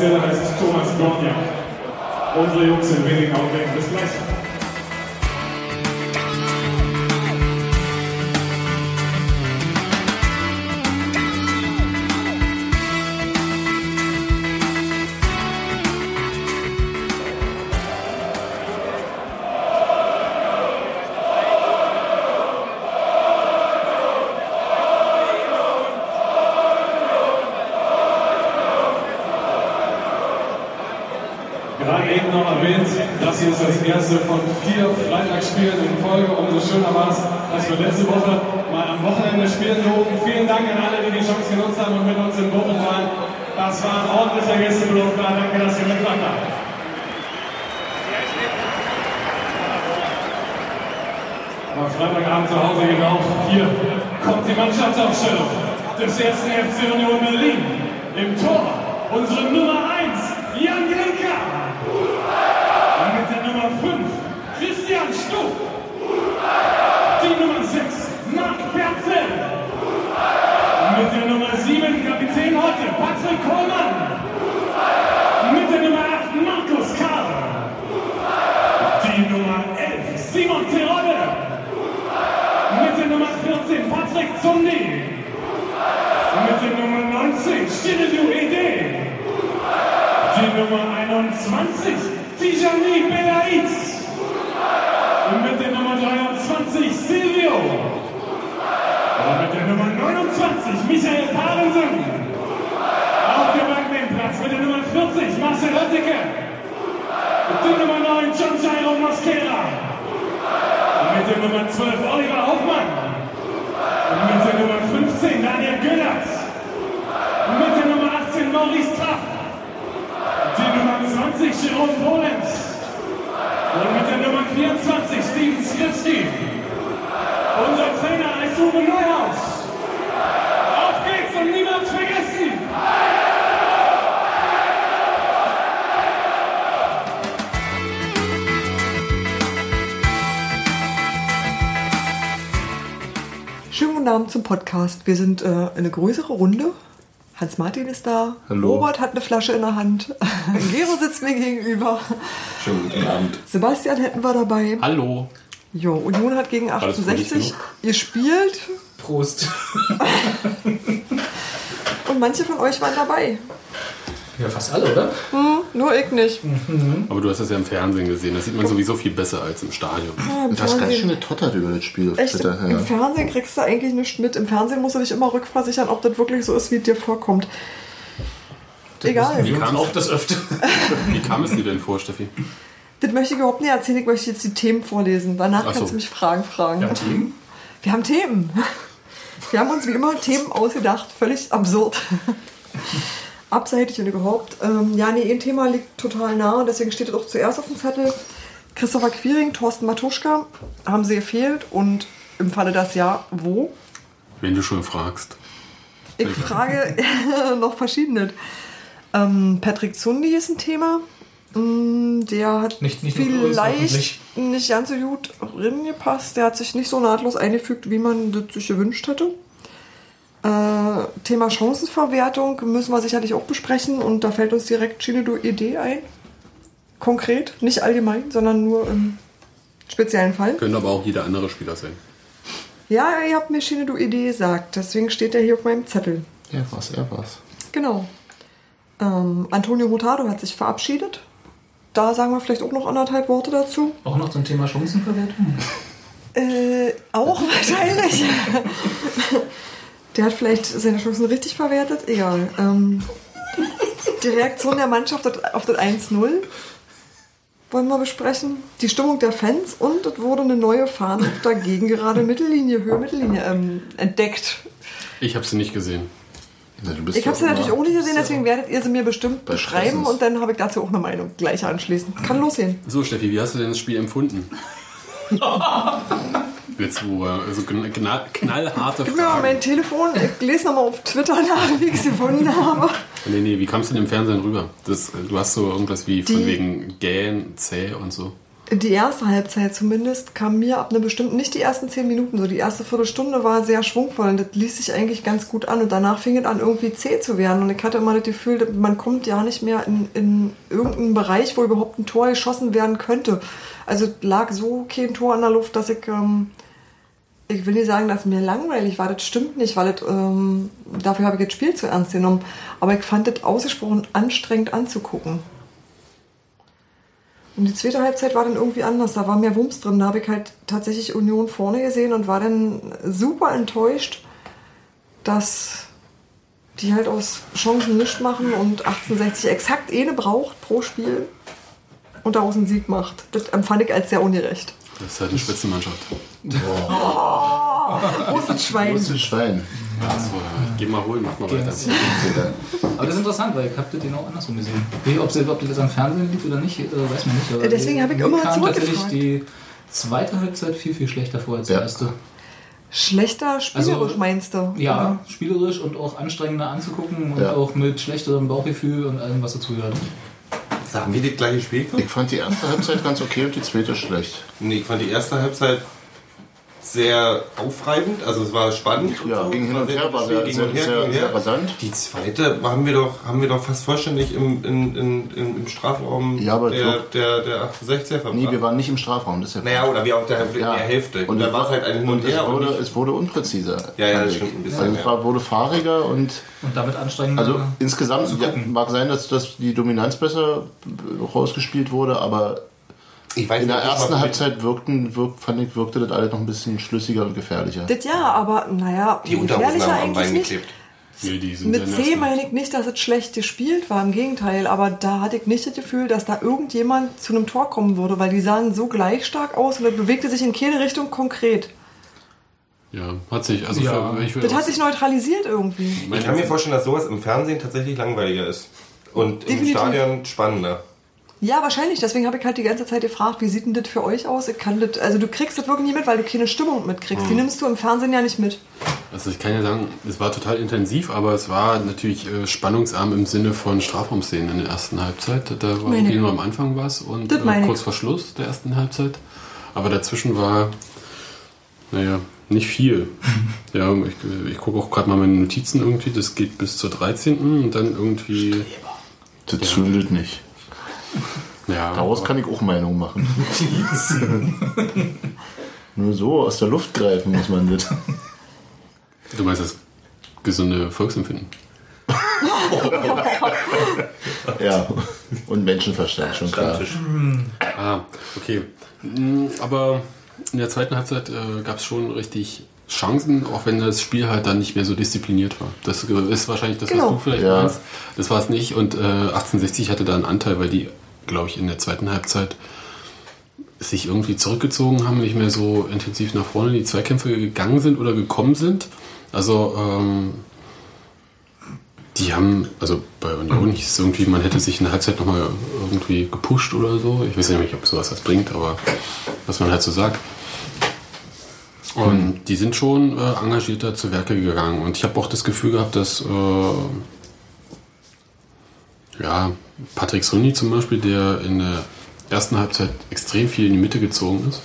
Vierte Offizielle heißt Thomas Gorniak. Unsere Jungs in wenigen Augenblicken. Bis gleich. Eben noch erwähnt, das hier ist das erste von vier Freitagsspielen in Folge. Umso schöner war es, dass wir letzte Woche mal am Wochenende spielen durften. Vielen Dank an alle, die die Chance genutzt haben und mit uns in Bochum waren. Das war ein ordentlicher Gästebesuch. Da danke, dass ihr mitgemacht habt. Am Freitagabend zu Hause genau hier kommt die Mannschaftsaufstellung des ersten FC Union Berlin. Im Tor unsere Nummer 1, Jan Glinka. Christian Stuck. Die Nummer 6, Marc Perzel. Mit der Nummer 7, Kapitän heute, Patrick Kohlmann. Mit der Nummer 8, Markus Karl. Die Nummer 11, Simon Terodde. Mit der Nummer 14, Patrick Zundi. Mit der Nummer 19, Stilelu Ede. Die Nummer 21, Tijani Belaiz. Und mit der Nummer 23, Silvio. Und mit der Nummer 29, Michael Parensen. Auf der Bank neben Platz mit der Nummer 40, Marcel Otteke. Die Nummer 9, John Jairo Mosquera. Mit der Nummer 12, Oliver Hoffmann. Und mit der Nummer Podcast. Wir sind äh, eine größere Runde. Hans-Martin ist da. Hallo. Robert hat eine Flasche in der Hand. Gero sitzt mir gegenüber. Schönen guten Abend. Sebastian hätten wir dabei. Hallo. Jo, Union hat gegen Alles fröhlich 1860 genug? gespielt Prost. und manche von euch waren dabei. Ja, fast alle, oder? Nur ich nicht. Aber du hast das ja im Fernsehen gesehen. Das sieht man sowieso viel besser als im Stadion. Ja, im Du hast ganz Fernsehen- schön getottert über das Spiel auf Echt, Twitter. im Ja. Fernsehen kriegst du eigentlich nichts mit. Im Fernsehen musst du dich immer rückversichern, ob das wirklich so ist, wie es dir vorkommt. Egal. Wir kam's? auch das öfter. Wie kam es dir denn vor, Steffi? Das möchte ich überhaupt nicht erzählen. Ich möchte jetzt die Themen vorlesen. Danach Ach so. kannst du mich Fragen fragen. Ja, Team. Wir haben Themen. Wir haben uns wie immer Themen ausgedacht. Völlig absurd. Abseitig und überhaupt. Ähm, ja, nee, ein Thema liegt total nah, deswegen steht es auch zuerst auf dem Zettel. Christopher Quiring, Thorsten Matuschka haben sie gefehlt und im Falle das Ja, wo? Wenn du schon fragst. Ich frage noch verschiedene. Ähm, Patrick Zundi ist ein Thema. Mm, Der hat Nicht- nicht vielleicht nicht ganz so gut reingepasst. Der hat sich nicht so nahtlos eingefügt, wie man das sich gewünscht hätte. Äh, Thema Chancenverwertung müssen wir sicherlich auch besprechen und da fällt uns direkt Chinedu Idee ein. Konkret, nicht allgemein, sondern nur im speziellen Fall. Könnte aber auch jeder andere Spieler sein. Ja, ihr habt mir Chinedu Idee gesagt, deswegen steht er hier auf meinem Zettel. Er war's, er war's. Genau. Ähm, Antonio Mutado hat sich verabschiedet. Da sagen wir vielleicht auch noch anderthalb Worte dazu. Auch noch zum Thema Chancenverwertung. Äh, auch wahrscheinlich. Der hat vielleicht seine Chancen richtig verwertet. Egal. Ähm, die Reaktion der Mannschaft auf das 1-0 wollen wir besprechen. Die Stimmung der Fans und es wurde eine neue Fahne auf der gerade Mittellinie, Höhe Mittellinie ähm, entdeckt. Ich habe sie nicht gesehen. Bist Ich habe sie natürlich auch nicht gesehen, deswegen werdet ihr sie mir bestimmt beschreiben Stressens. und dann habe ich dazu auch eine Meinung gleich anschließend. Kann losgehen. So, Steffi, wie hast du denn das Spiel empfunden? Jetzt, wo also kn- knall, knallharte Gib mir mal mein Telefon, ich lese nochmal auf Twitter nach, wie ich es gefunden habe. Nee, nee, wie kamst du denn im Fernsehen rüber? Das, du hast so irgendwas wie von Die- wegen gähn, zäh und so. Die erste Halbzeit zumindest kam mir ab einer bestimmten, nicht die ersten zehn Minuten, so die erste Viertelstunde war sehr schwungvoll und das ließ sich eigentlich ganz gut an und danach fing es an irgendwie zäh zu werden und ich hatte immer das Gefühl, man kommt ja nicht mehr in, in irgendeinen Bereich, wo überhaupt ein Tor geschossen werden könnte. Also lag so kein Tor in der Luft, dass ich, ähm, ich will nicht sagen, dass mir langweilig war, das stimmt nicht, weil das, ähm, dafür habe ich das Spiel zu ernst genommen, aber ich fand das ausgesprochen anstrengend anzugucken. Und die zweite Halbzeit war dann irgendwie anders. Da war mehr Wumms drin. Da habe ich halt tatsächlich Union vorne gesehen und war dann super enttäuscht, dass die halt aus Chancen nichts machen und 1860 exakt eine braucht pro Spiel und daraus einen Sieg macht. Das empfand ich als sehr ungerecht. Das ist halt eine Spitzenmannschaft. Großes Schwein. Großes Schwein. Achso, geh mal holen, mach mal weiter. Aber das ist interessant, weil ich habe das genau andersrum gesehen. Wie, ob, sie, ob das am Fernsehen liegt oder nicht, äh, weiß man nicht. Aber Deswegen habe ich immer kam tatsächlich zurückgefragt. die zweite Halbzeit viel, viel schlechter vor als die Ja. erste. Schlechter spielerisch, Also, meinst du? Ja, spielerisch und auch anstrengender anzugucken und Ja. auch mit schlechterem Bauchgefühl und allem, was dazugehört. Haben wir das gleiche Spiel? Ich fand die erste Halbzeit ganz okay und die zweite schlecht. Nee, ich fand die erste Halbzeit sehr aufreibend, also es war spannend. Ja, so. ging hin und Es war her, war sehr, sehr, ging sehr, und her, sehr, ging und sehr rasant. Die zweite haben wir doch, haben wir doch fast vollständig im, in, in, in, im Strafraum Ja, aber der, so- der, der 68er verbracht. Nee, wir waren nicht im Strafraum, das ist ja naja, oder wir auch der, Ja. der Hälfte. Und, da war es halt ein Hin und, und es Her. wurde, und es wurde unpräziser. Ja, ja, das stimmt ein bisschen, Also es war, wurde fahriger und Und damit anstrengender. also insgesamt zu ja, mag sein, dass, dass die Dominanz besser rausgespielt wurde, aber in der nicht, ersten Halbzeit wirkten, wirk, fand ich, wirkte das alles noch ein bisschen schlüssiger und gefährlicher. Das ja, aber naja, Die gefährlicher haben am eigentlich Bein nicht. geklebt. Nee, Mit C meine ich nicht, dass es schlecht gespielt war, im Gegenteil, aber da hatte ich nicht das Gefühl, dass da irgendjemand zu einem Tor kommen würde, weil die sahen so gleich stark aus und das bewegte sich in keine Richtung konkret. Ja, hat sich. Also Ja. für, ich Das hat sich neutralisiert irgendwie. Ich kann mir vorstellen, dass sowas im Fernsehen tatsächlich langweiliger ist. Und im Definitiv. Stadion spannender. Ja, wahrscheinlich. Deswegen habe ich halt die ganze Zeit gefragt, wie sieht denn das für euch aus? Ich kann das, also du kriegst das wirklich nie mit, weil du keine Stimmung mitkriegst. Die nimmst du im Fernsehen ja nicht mit. Also ich kann ja sagen, es war total intensiv, aber es war natürlich äh, spannungsarm im Sinne von Strafraumszenen in der ersten Halbzeit. Da war irgendwie ich. nur am Anfang was und äh, kurz vor Schluss der ersten Halbzeit. Aber dazwischen war, naja, nicht viel. ja, ich, ich gucke auch gerade mal meine Notizen irgendwie, das geht bis zur 13. und dann irgendwie... Das zündet nicht. Ja, Daraus kann ich auch Meinung machen. Nur so aus der Luft greifen muss man das. du meinst das gesunde Volksempfinden? Ja, und Menschenverstand, schon klar. Ah, okay. Mm, Aber in der zweiten Halbzeit äh, gab es schon richtig Chancen, auch wenn das Spiel halt dann nicht mehr so diszipliniert war. Das ist wahrscheinlich das, Genau. was du vielleicht Ja. meinst. Das war es nicht. Und äh, 1860 hatte da einen Anteil, weil die, glaube ich, in der zweiten Halbzeit sich irgendwie zurückgezogen haben, nicht mehr so intensiv nach vorne in die Zweikämpfe gegangen sind oder gekommen sind. Also ähm, Die haben, also bei Union hieß es irgendwie, man hätte sich in der Halbzeit nochmal irgendwie gepusht oder so. Ich weiß nicht, ob sowas was bringt, aber was man halt so sagt. Und die sind schon äh, engagierter zu Werke gegangen. Und ich habe auch das Gefühl gehabt, dass äh, ja, Patrick Sunny zum Beispiel, der in der ersten Halbzeit extrem viel in die Mitte gezogen ist,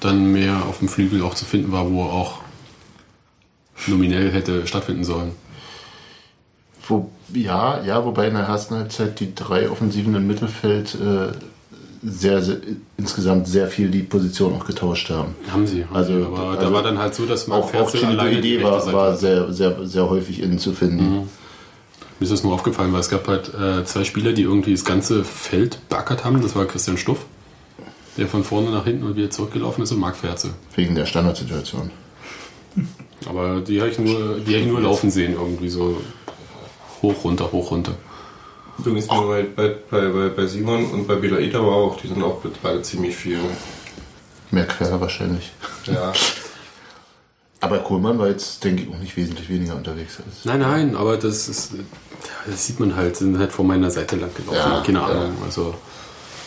dann mehr auf dem Flügel auch zu finden war, wo er auch nominell hätte stattfinden sollen. Wo, ja, ja, wobei in der ersten Halbzeit die drei Offensiven im Mittelfeld äh, sehr, sehr, insgesamt sehr viel die Position auch getauscht haben. Haben sie. Haben Also. Aber da also war dann halt so, dass man Auch, auch die Idee war, war sehr, sehr, sehr häufig innen zu finden. Mir ist das nur aufgefallen, weil es gab halt äh, zwei Spieler, die irgendwie das ganze Feld backert haben. Das war Christian Stuff, der von vorne nach hinten und wieder zurückgelaufen ist, und Marc Ferze. Wegen der Standardsituation. Aber die habe ich, nur- die hab ich nur laufen sehen, irgendwie so hoch, runter, hoch, runter. Übrigens bei, bei, bei, bei, Simon und bei Belaita aber auch, die sind auch beide ziemlich viel. Mehr Quer wahrscheinlich. Ja. Aber Kohlmann war jetzt, denke ich, auch nicht wesentlich weniger unterwegs. Als Nein, nein, aber das ist, das sieht man halt, sind halt vor meiner Seite lang gelaufen. Ja, Keine ja. Ahnung. Also,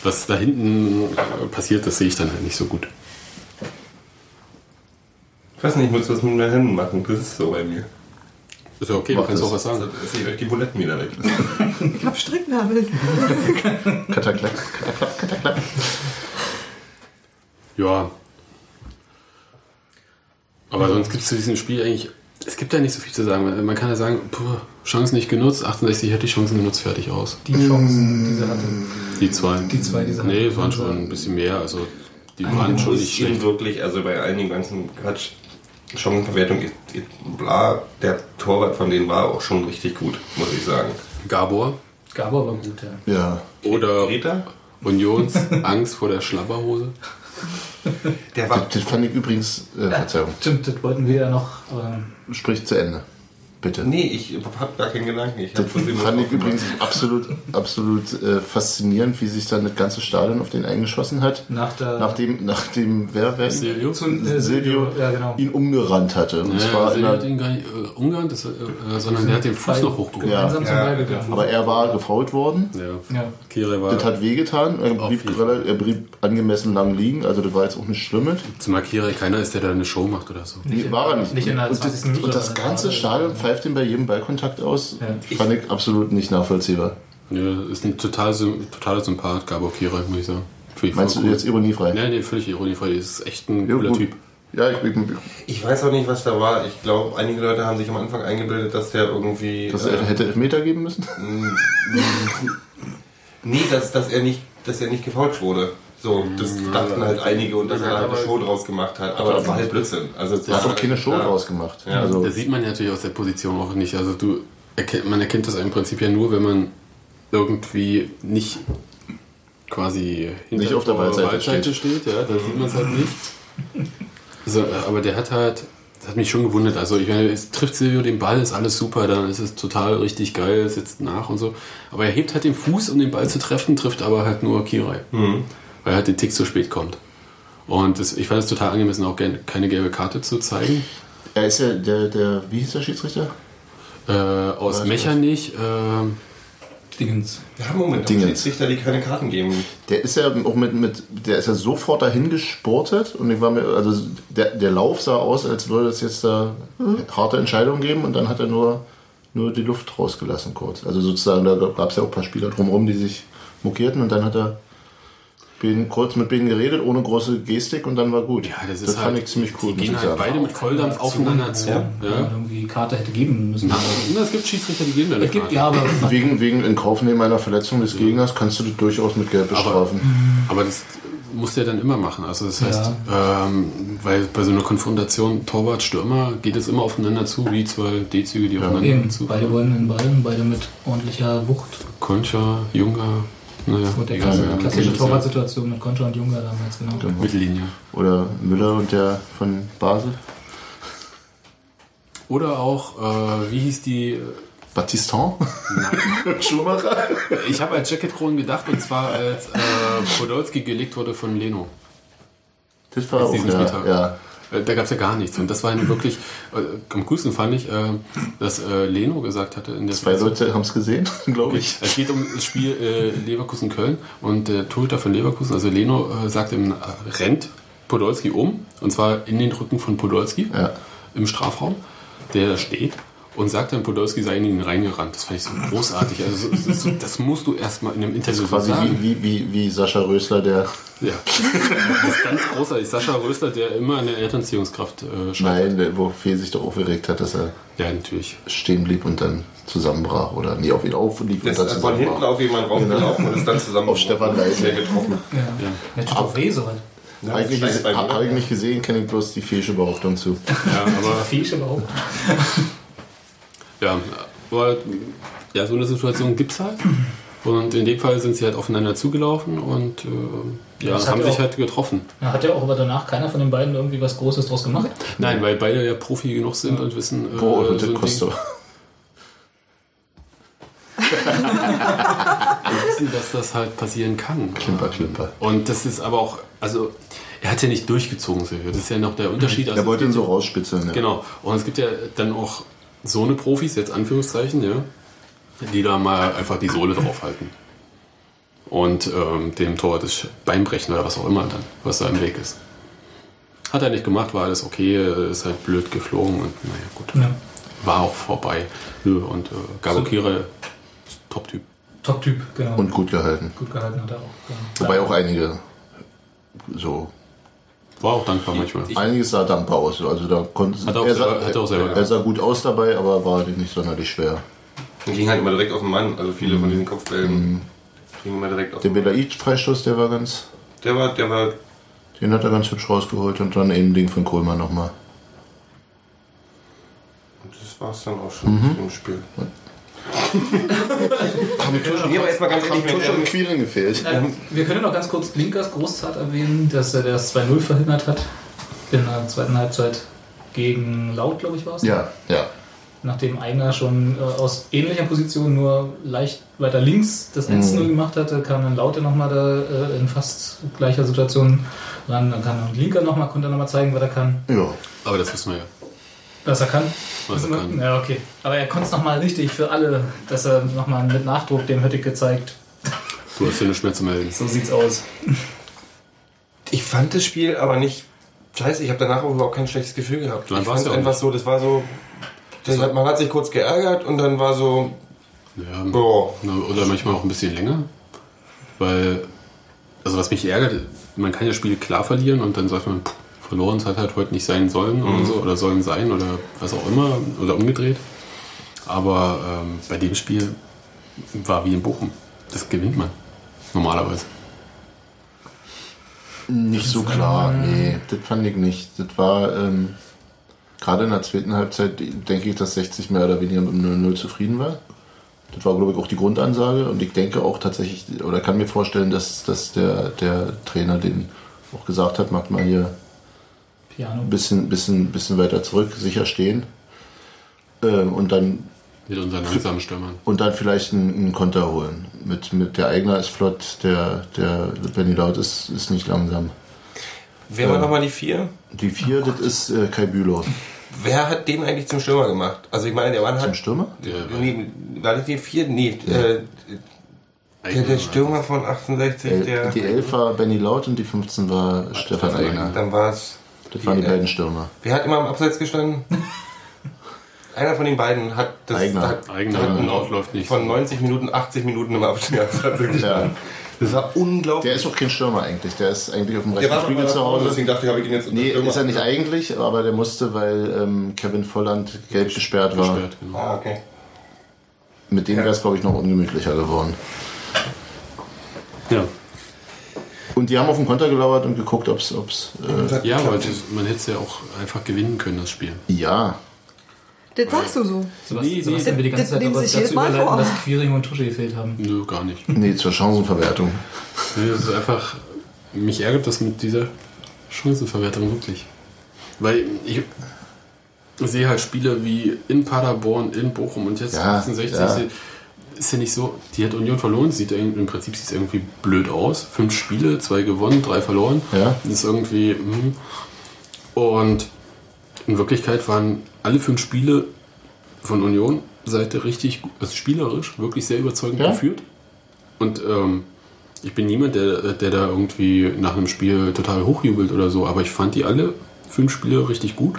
was da hinten passiert, das sehe ich dann halt nicht so gut. Ich weiß nicht, ich muss das mit meinen Händen machen, das ist so bei mir. Ist ja okay, Mach du kannst das. auch was sagen. Esse ich euch die Buletten wieder weg. Ich hab Stricknabel. Kataklack, Kataklack, Kataklack. Ja. Aber sonst gibt es zu diesem Spiel eigentlich, es gibt ja nicht so viel zu sagen. Man kann ja sagen, puh, Chance nicht genutzt, 68 hätte ich Chancen genutzt, fertig aus. Die Chancen, die sie hatte. Die zwei. Die zwei, die sie Nee, hatten. es waren schon ein bisschen mehr, also die waren schon nicht schlecht. wirklich, also bei all dem ganzen Quatsch, Chancenverwertung, bla, der Torwart von denen war auch schon richtig gut, muss ich sagen. Gabor Gabor war gut, ja. Ja, oder Greta? Unions Angst vor der Schlabberhose. Der war das fand ich übrigens, äh, Verzeihung, Stimmt, das wollten wir ja noch. Aber sprich zu Ende. Bitte. Nee, ich hab gar keinen Gedanken. Ich Das dem fand ich übrigens absolut, absolut äh, faszinierend, wie sich dann das ganze Stadion auf den eingeschossen hat. nach der. Nachdem, nachdem wer, wer Silvio? äh, Silvio ja, genau. ihn umgerannt hatte. Und Ja, zwar Silvio hat ihn gar nicht äh, umgerannt, das, äh, sondern der hat den Fuß noch hochgehoben. Ja. Ja, aber er war gefault worden. Ja. Ja. War, Das hat wehgetan. Er blieb, er blieb angemessen lang liegen. Also das war jetzt auch nicht schlimm. zumal Kire keiner ist, der da eine Show macht oder so. Nee, war er nicht. Nicht in der und, 20. das, Minute, und das ganze Stadion pfeift ihn bei jedem Ballkontakt aus. Ja. Fand ich absolut nicht nachvollziehbar. Ja, ist ein total, totaler Sympath, Gabor Kire, muss ich sagen. Ich Meinst du cool. jetzt ironiefrei? Nee, nee, völlig ironiefrei. Ist echt ein Ja, cooler gut. Typ. Ja, ich, ich, Ich weiß auch nicht, was da war. Ich glaube, einige Leute haben sich am Anfang eingebildet, dass der irgendwie. dass er äh, hätte Elfmeter geben müssen. nee, dass, dass, er nicht, dass er nicht gefault wurde. So, das dachten halt einige und dass er halt eine Show draus gemacht hat. Aber das war halt Blödsinn. Also, das Er hat war doch keine Show draus gemacht. Ja. Also, Das sieht man ja natürlich aus der Position auch nicht. Also du erkennt, man erkennt das im Prinzip ja nur, wenn man irgendwie nicht quasi hinter Nicht auf der Waldseite steht. Ja, da sieht man es halt nicht. Also, äh, aber der hat halt, das hat mich schon gewundert. Also ich meine, es trifft Silvio den Ball, ist alles super, dann ist es total richtig geil, sitzt nach und so. Aber er hebt halt den Fuß, um den Ball zu treffen, trifft aber halt nur Kirai. Weil er halt den Tick zu spät kommt. Und das, ich fand es total angemessen, auch gerne keine gelbe Karte zu zeigen. er ist ja der, der, wie hieß der Schiedsrichter? Äh, aus Weiß Mechernich, äh, Dingens. Ja, Moment, Dingens. Schiedsrichter, die keine Karten geben. Der ist ja auch mit, mit der ist ja sofort dahin gesportet und ich war mir, also der, der Lauf sah aus, als würde es jetzt da harte Entscheidungen geben und dann hat er nur, nur die Luft rausgelassen kurz. Also sozusagen, da gab es ja auch ein paar Spieler drumherum, die sich mokierten und dann hat er Beden, kurz mit denen geredet, ohne große Gestik und dann war gut. ja, das ist fand halt, ich ziemlich cool, Die gehen halt beide mit Volldampf aufeinander zu. Ja, Ja. ja. irgendwie Karte hätte geben müssen. Na, na, es gibt Schiedsrichter, die geben da eine Es gibt Karte. ja, aber Wegen, wegen in Kaufnehmen einer Verletzung des Gegners kannst du das durchaus mit Gelb bestrafen. Aber das muss der dann immer machen. Also das heißt, ähm, weil bei so einer Konfrontation Torwart-Stürmer geht es immer aufeinander zu, wie zwei D-Züge, die aufeinander zu. beide wollen den Ball und beide mit ordentlicher Wucht. Concha, Junger, naja, Und der klassische, wer klassische das Torwartsituation mit Konter und Junger damals, genau. ja. Mittellinie. Oder Müller und der von Basel. Oder auch, äh, wie hieß die? äh, Battiston? Schumacher? Ich habe als Jacketkron gedacht, und zwar als äh, Podolski gelegt wurde von Leno. Das war Jetzt auch, diesen ja, ja. Da gab es ja gar nichts. Und das war nun wirklich, äh, am coolsten fand ich, äh, dass äh, Leno gesagt hatte in der Zwei Leute haben es gesehen, glaube ich. es geht um das Spiel äh, Leverkusen-Köln und der Torhüter von Leverkusen, also Leno, äh, sagt ihm, äh, rennt Podolski um und zwar in den Rücken von Podolski Ja. im Strafraum, der da steht und sagt dann, Podolski sei in ihn reingerannt. Das fand ich so großartig. Also so, das musst du erstmal in einem Interview so Quasi sagen. wie, wie, wie, wie Sascha Rösler, der. Ja. Das ist ganz großartig. Sascha Rösler, der immer an der Elternziehungskraft äh, scheitert. Nein, wo Fehl sich doch aufgeregt hat, dass er Ja, natürlich. stehen blieb und dann zusammenbrach. Oder nie auf ihn auflief und Das dann ist von hinten zusammenbrach. auf jemanden raufgelaufen und ist dann zusammen Auf Stefan Leitl. schnell getroffen. Ja. Der tut doch weh. Eigentlich Scheiß bei mir. habe ich nicht gesehen, kenne ich bloß die Fehlsche Behauptung zu. Ja, aber Fisch überhaupt. Ja, aber ja, so eine Situation gibt's halt. Und in dem Fall sind sie halt aufeinander zugelaufen und äh, ja, haben ja sich auch- halt getroffen. Ja, hat ja auch aber danach keiner von den beiden irgendwie was Großes draus gemacht. Nein, weil beide ja Profi genug sind und wissen, äh, Boah, so das ein kostet. Ding- wissen, dass das halt passieren kann. Klimper, klimper. Und das ist aber auch, also er hat ja nicht durchgezogen, Silvio. Das ist ja noch der Unterschied. Also Er wollte es ihn gibt so rausspitzeln. Ja. Genau. Und es gibt ja dann auch so eine Profis, jetzt Anführungszeichen, ja, die da mal einfach die Sohle draufhalten. Und ähm, dem Tor das Bein brechen oder was auch immer dann, was da im Weg ist. Hat er nicht gemacht, war alles okay, ist halt blöd geflogen und naja, gut. Ja. War auch vorbei. Und äh, Gabo So. Kire, Top-Typ. Top-Typ, genau. Und gut gehalten. gut gehalten hat er auch. Genau. Wobei auch einige so. War auch dankbar manchmal. Einiges sah dankbar aus. Also da konnte Hat er auch er, selber- sah, hat er auch selber er sah gut aus dabei, aber war nicht sonderlich schwer. Die ging halt immer direkt auf den Mann. Also viele von diesen Kopfbällen gingen immer direkt auf Der den Mann. Belaid-Freistoß, der war ganz. Der war, der war Den hat er ganz hübsch rausgeholt und dann eben Ding von Kohlmann nochmal. Das war es dann auch schon im Spiel. Haben Nee, aber jetzt mal ganz ehrlich, Tusch und Quirin gefehlt. Ähm, wir können noch ganz kurz Blinkers Großtat erwähnen, dass er das 2-0 verhindert hat. In der zweiten Halbzeit gegen Laut, glaube ich, war es. Ja, ja. Nachdem Eigner schon äh, aus ähnlicher Position nur leicht weiter links das 1-0 gemacht hatte, kam dann Laute nochmal da äh, in fast gleicher Situation ran. Dann kann dann Linker nochmal, konnte er nochmal zeigen, was er kann. Ja. Aber das wissen wir ja. Was er kann. Was er kann. Ja, okay. Aber er konnte es nochmal richtig für alle, dass er nochmal mit Nachdruck dem Höttich gezeigt. Du hast hier nichts mehr zu melden. So sieht's aus. Ich fand das Spiel aber nicht scheiße. Ich habe danach auch überhaupt kein schlechtes Gefühl gehabt. Dann ich fand ja auch einfach nicht. so, das war so. Das hat, man hat sich kurz geärgert und dann war so. Ja, Boah. oder manchmal auch ein bisschen länger. Weil, also was mich ärgert, man kann ja Spiele klar verlieren und dann sagt man, pff, verloren es hat halt heute nicht sein sollen oder so, oder sollen sein oder was auch immer, oder umgedreht. Aber ähm, bei dem Spiel war wie in Bochum. Das gewinnt man. Normalerweise. Nicht so klar, nee, das fand ich nicht. Das war, ähm, gerade in der zweiten Halbzeit, denke ich, dass 60 mehr oder weniger mit dem 0-0 zufrieden war. Das war, glaube ich, auch die Grundansage und ich denke auch tatsächlich, oder kann mir vorstellen, dass, dass der, der Trainer den auch gesagt hat, macht mal hier Piano. ein bisschen, bisschen, bisschen weiter zurück, sicher stehen. Ähm, und dann Mit unseren langsamen Stürmern. und dann vielleicht einen, einen Konter holen. Mit, mit der Eigner ist flott, der, der Benny Laut ist, ist nicht langsam. Wer war nochmal die vier? Die vier, das ist äh, Kai Bülow. Wer hat den eigentlich zum Stürmer gemacht? Also ich meine, der Mann Zum hat. Stürmer? Der, Nee, war das die vier? Nee, äh, der, der Stürmer von 68, El, der. die 11 war Benny Laut und die 15 war Stefan Eigner. Dann war es. Das waren die beiden Stürmer. Wer hat immer am Abseits gestanden? Einer von den beiden hat das Eigner. Hat, Eigner hat Laut läuft nicht. Von 90 Minuten, 80 Minuten im Abseits gestanden. Ja. Das war unglaublich. Der ist auch kein Stürmer eigentlich. Der ist eigentlich auf dem rechten war doch Flügel zu Hause, deswegen dachte ich, habe ich ihn jetzt unter Nee, Stürmer ist er nicht eigentlich, aber der musste, weil ähm, Kevin Volland gelb gesperrt war. gesperrt, genau. Ah, okay. Mit dem wäre es, glaube ich, noch ungemütlicher geworden. Ja, Und die haben auf den Konter gelauert und geguckt, ob es. Äh, ja aber das, man hätte es ja auch einfach gewinnen können, das Spiel. ja, Das sagst du so. Sebastian, nee, Sebastian will die ganze das Zeit nehmen aber dazu überleiten, vor. dass Quiring und Tusche gefehlt haben. Nö, gar nicht. nee, zur Chancenverwertung. Nee, das ist einfach. Mich ärgert das mit dieser Chancenverwertung wirklich. Weil ich sehe halt Spiele wie in Paderborn, in Bochum und jetzt Ja, 66. ja. Ist ja nicht so, die hat Union verloren, sieht im Prinzip sieht es irgendwie blöd aus. Fünf Spiele, zwei gewonnen, drei verloren. Ja. Das ist irgendwie. Hm. Und in Wirklichkeit waren alle fünf Spiele von Union Seite richtig, also spielerisch wirklich sehr überzeugend Ja? geführt. Und ähm, ich bin niemand, der, der da irgendwie nach einem Spiel total hochjubelt oder so, aber ich fand die alle fünf Spiele richtig gut.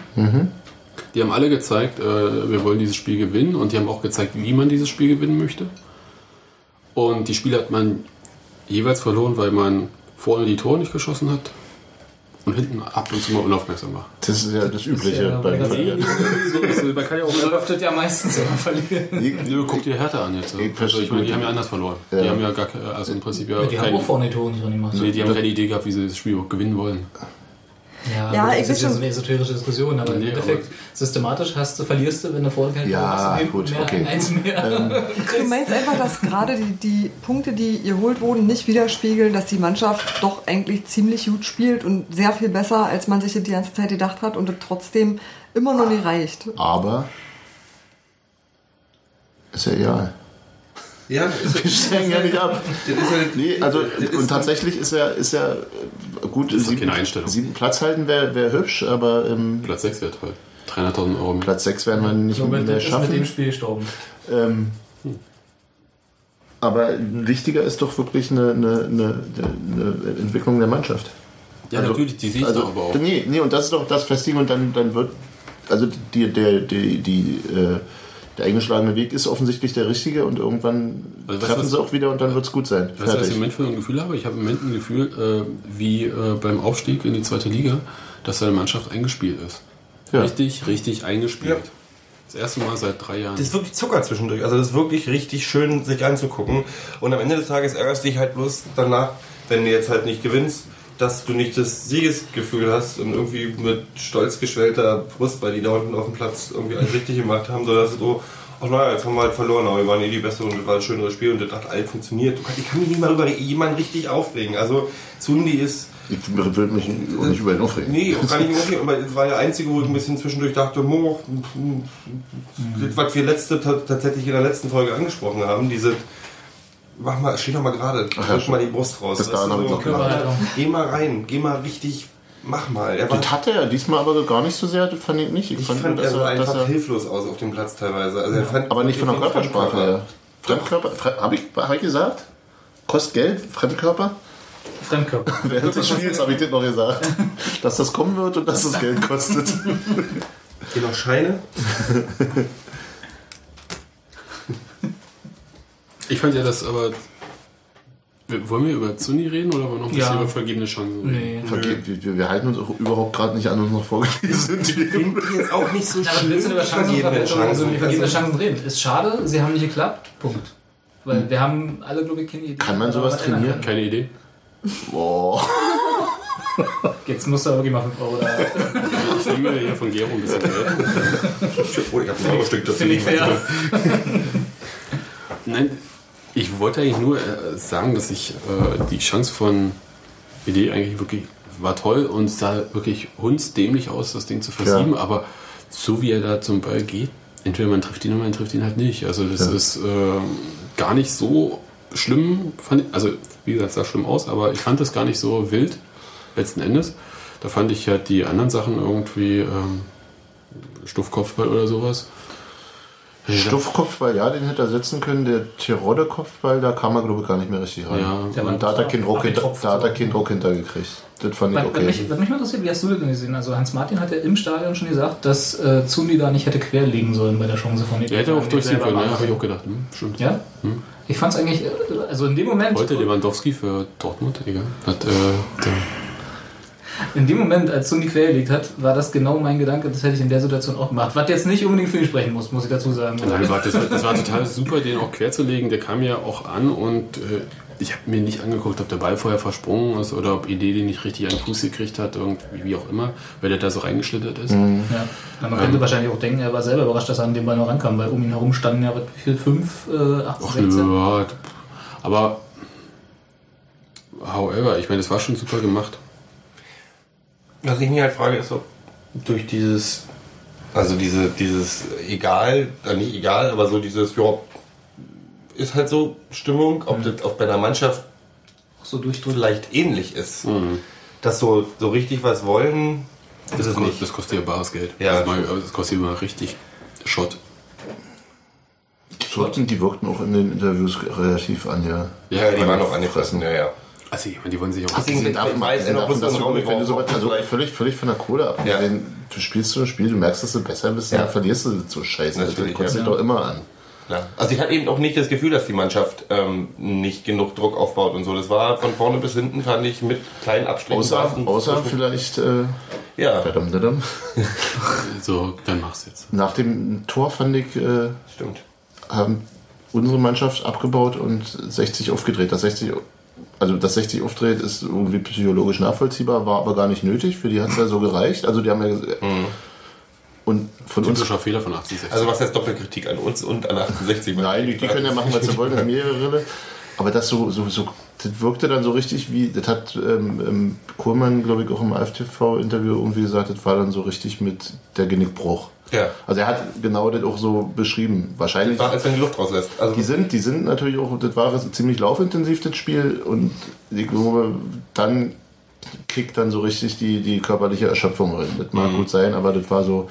Die haben alle gezeigt, äh, wir wollen dieses Spiel gewinnen und die haben auch gezeigt, wie man dieses Spiel gewinnen möchte. Und die Spiele hat man jeweils verloren, weil man vorne die Tore nicht geschossen hat und hinten ab und zu mal unaufmerksam war. Das ist ja das Übliche ja beim Verlieren. Man kann ja auch So läuft das ja meistens, man verliert. Nö, guck dir Hertha an jetzt. Ich Also ich meine, die haben ja anders verloren. Ja. Die haben ja gar keine, also im Prinzip ja, Die haben keine, auch vorne die Tore nicht drin gemacht. nee, die haben keine Idee gehabt, wie sie das Spiel überhaupt gewinnen wollen. Ja, Ja, aber ich das ist so eine esoterische Diskussion, aber Nee, im Endeffekt systematisch hast du, verlierst du, wenn du vorne kein Ja, hast, gut, mehr, okay. eins mehr. Du meinst einfach, dass gerade die, die Punkte, die geholt wurden, nicht widerspiegeln, dass die Mannschaft doch eigentlich ziemlich gut spielt und sehr viel besser, als man sich die ganze Zeit gedacht hat und es trotzdem immer noch nicht reicht. Aber ist ja egal. Ja, ist, Wir steigen ja nicht ab. halt, Nee, also und tatsächlich ist ja, ist ja äh, gut, ist sieben, sieben Platz halten wäre wär hübsch, aber im Platz 6 wäre toll. 300.000 Euro. Platz 6 werden wir nicht Somit mehr ist mit dem schaffen. Spiel gestorben. Ähm, aber wichtiger ist doch wirklich eine, eine, eine, eine Entwicklung der Mannschaft. Ja, natürlich, die sehe ich also, doch aber auch. Nee, nee, und das ist doch das Festigen und dann, dann wird, also die, der, die, die, äh, der eingeschlagene Weg ist offensichtlich der richtige und irgendwann Also, treffen was- sie auch wieder und dann wird es gut sein. Weißt du, was ich im. Moment für ein Gefühl habe? Ich habe im Moment ein Gefühl, äh, wie äh, beim Aufstieg in die zweite Liga, dass seine Mannschaft eingespielt ist. Ja. Richtig, richtig eingespielt. Ja. Das erste Mal seit drei Jahren. Das ist wirklich Zucker zwischendurch. Also das ist wirklich richtig schön, sich anzugucken. Und am Ende des Tages ärgerst du dich halt bloß danach, wenn du jetzt halt nicht gewinnst, dass du nicht das Siegesgefühl hast und irgendwie mit stolz geschwellter Brust, weil die da unten auf dem Platz irgendwie alles richtig gemacht haben, sondern dass du, ach naja, jetzt haben wir halt verloren, aber wir waren eh die Beste und das war ein schöneres Spiel und das hat alles funktioniert. Ich kann mich nicht mal über jemanden richtig aufregen. Also Zundi ist Ich will mich auch nicht über ihn aufregen. Nee, auch gar nicht mehr. Aber es war der einzige, wo ich ein bisschen zwischendurch dachte, mo, das, was wir letzte, ta- tatsächlich in der letzten Folge angesprochen haben, diese, mach mal, steh doch mal gerade, Ach ja, drück mal die Brust raus. Bis dahin ich so, noch gemacht. Körperhaltung. Geh mal rein, geh mal richtig, mach mal. Er war, Das hatte er diesmal aber gar nicht so sehr, das fand ich nicht. Ich, ich fand, fand, er dass einfach er, hilflos aus auf dem Platz teilweise. Also er fand aber nicht von der Körpersprache Fremdkörper. her. Fremdkörper, Fre habe ich, hab ich gesagt? Kostet Geld, Fremdkörper? Fremdkörper. Während des Spiels habe ich dir noch gesagt, dass das kommen wird und dass das Geld kostet. Hier noch Scheine. Ich fand ja das aber. Wir- Wollen wir über Zuni reden oder wollen wir noch ein Ja. bisschen über vergebene Chancen reden? Nee. Verge- Wir, wir halten uns auch überhaupt gerade nicht an uns noch vorgelesen. Finde ich jetzt auch nicht so Ja, aber schlimm. willst du über vergebenen also über vergebene Chancen reden? Ist schade, sie haben nicht geklappt. Punkt. Weil wir haben alle, glaube ich, keine Idee. Kann man was sowas trainieren? Keine Idee. Boah. Jetzt musst du aber wirklich mal 5 Euro da. Ich nehme mir hier von Gero ein bisschen Geld. Oh, ich habe ein Euro-Stück dazu. Finde ich fair. Nein, ich wollte eigentlich nur äh, sagen, dass ich äh, die Chance von Idee eigentlich wirklich war toll und sah wirklich hundsdämlich aus, das Ding zu versieben, Ja. aber so wie er da zum Ball geht, entweder man trifft ihn oder man trifft ihn halt nicht. Also das Ja. ist äh, gar nicht so schlimm, fand ich, also wie gesagt, es sah schlimm aus, aber ich fand das gar nicht so wild letzten Endes. Da fand ich halt die anderen Sachen irgendwie ähm, Stuffkopfball oder sowas. Stuffkopfball, ja, den hätte er setzen können. Der Tirode-Kopfball, da kam er, glaube ich, gar nicht mehr richtig rein. Ja. Und da hat er keinen Druck, hinter, da hat er keinen Druck hintergekriegt. Das fand ich Was, was, mich, okay. was mich mal interessiert, wie hast du das denn gesehen? Also Hans Martin hat ja im Stadion schon gesagt, dass äh, Zundi da nicht hätte querlegen sollen bei der Chance von Der hätte auch durchziehen können, ja, habe ich auch gedacht. Hm, stimmt. Ja? Ich fand es eigentlich, äh, also in dem Moment, Heute Lewandowski für Dortmund, egal. Hat, äh, der, in dem Moment, als Zundi quergelegt hat, war das genau mein Gedanke, das hätte ich in der Situation auch gemacht. Was jetzt nicht unbedingt für ihn sprechen muss, muss ich dazu sagen. Nein, war, das, war, das war total super, den auch quer zu legen. Der kam ja auch an und äh, ich habe mir nicht angeguckt, ob der Ball vorher versprungen ist oder ob Idee den nicht richtig an den Fuß gekriegt hat, irgendwie, wie auch immer, weil der da so reingeschlittert ist. Ja. Ja, man könnte wahrscheinlich auch denken, er war selber überrascht, dass er an den Ball noch rankam, weil um ihn herum standen ja, was, wie viel, 5, äh, 8, Och, 16? ja, aber however, ich meine, das war schon super gemacht. Was ich mir halt frage, ist, ob durch dieses, also diese, dieses egal, äh, nicht egal, aber so dieses, ja, ist halt so Stimmung, ob das auch bei der Mannschaft So durchdrückt. vielleicht ähnlich ist. Dass so, so richtig was wollen, Ist es ko- nicht. das kostet ja bares Geld. Ja. Das, mal, das kostet immer richtig Schott. Die wirkten, die wirkten auch in den Interviews relativ an, ja. Ja, die waren auch angefressen, ja, ja. Also, ich meine, die wollen sich auch. Abgesehen davon, abgesehen davon, dass ein wenn du so, Raum also völlig, völlig von der Kohle ab. Ja. Wenn du spielst so ein Spiel, du merkst, dass du besser bist, dann Ja. verlierst du so scheiße. Das kotzt ja. dich doch immer an. Klar. Also ich hatte eben auch nicht das Gefühl, dass die Mannschaft ähm, nicht genug Druck aufbaut und so. Das war von vorne bis hinten, fand ich, mit kleinen Abstrichen. Außer, außer vielleicht, äh, Ja, dadam, dadam. So, dann mach's jetzt. nach dem Tor fand ich, äh, stimmt. haben unsere Mannschaft abgebaut und 60 aufgedreht. Das 60, also das 60 aufdreht ist irgendwie psychologisch nachvollziehbar, war aber gar nicht nötig. Für die hat es ja so gereicht. Also die haben ja ges- und von uns Typischer Fehler von 1860. Also was jetzt Doppelkritik an uns und an 68. Nein, die, die können ja machen, was sie wollen, das ihre Rille. Aber das so, so, so, das wirkte dann so richtig wie, das hat ähm, ähm, Kohlmann, glaube ich, auch im AFTV-Interview irgendwie gesagt, das war dann so richtig mit der Genickbruch. Ja. Also er hat genau das auch so beschrieben. Wahrscheinlich. War, als wenn die Luft rauslässt. Also Die sind, die sind natürlich auch, das war ziemlich laufintensiv, das Spiel. Und ich glaube, dann kickt dann so richtig die, die körperliche Erschöpfung rein. Das mag gut sein, aber das war so.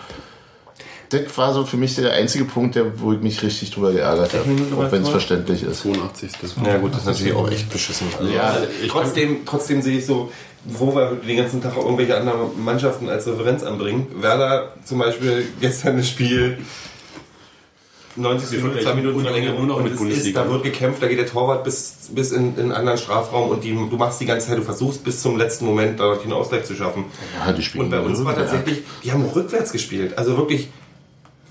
Das war so für mich der einzige Punkt, der, wo ich mich richtig drüber geärgert habe. Auch wenn es verständlich ist. 82. ja gut, das ist natürlich auch echt beschissen. Also, Ja, ich trotzdem, trotzdem sehe ich so, wo wir den ganzen Tag auch irgendwelche anderen Mannschaften als Referenz anbringen. Werder zum Beispiel gestern das Spiel 90 Minuten, zwei Minuten Und Verlängerung nur noch mit es ist, Bundesliga. da wird gekämpft, da geht der Torwart bis, bis in, in einen anderen Strafraum und die, du machst die ganze Zeit, du versuchst bis zum letzten Moment da den Ausgleich zu schaffen. Ja, die spielen Und bei uns war tatsächlich, die haben rückwärts gespielt. Also wirklich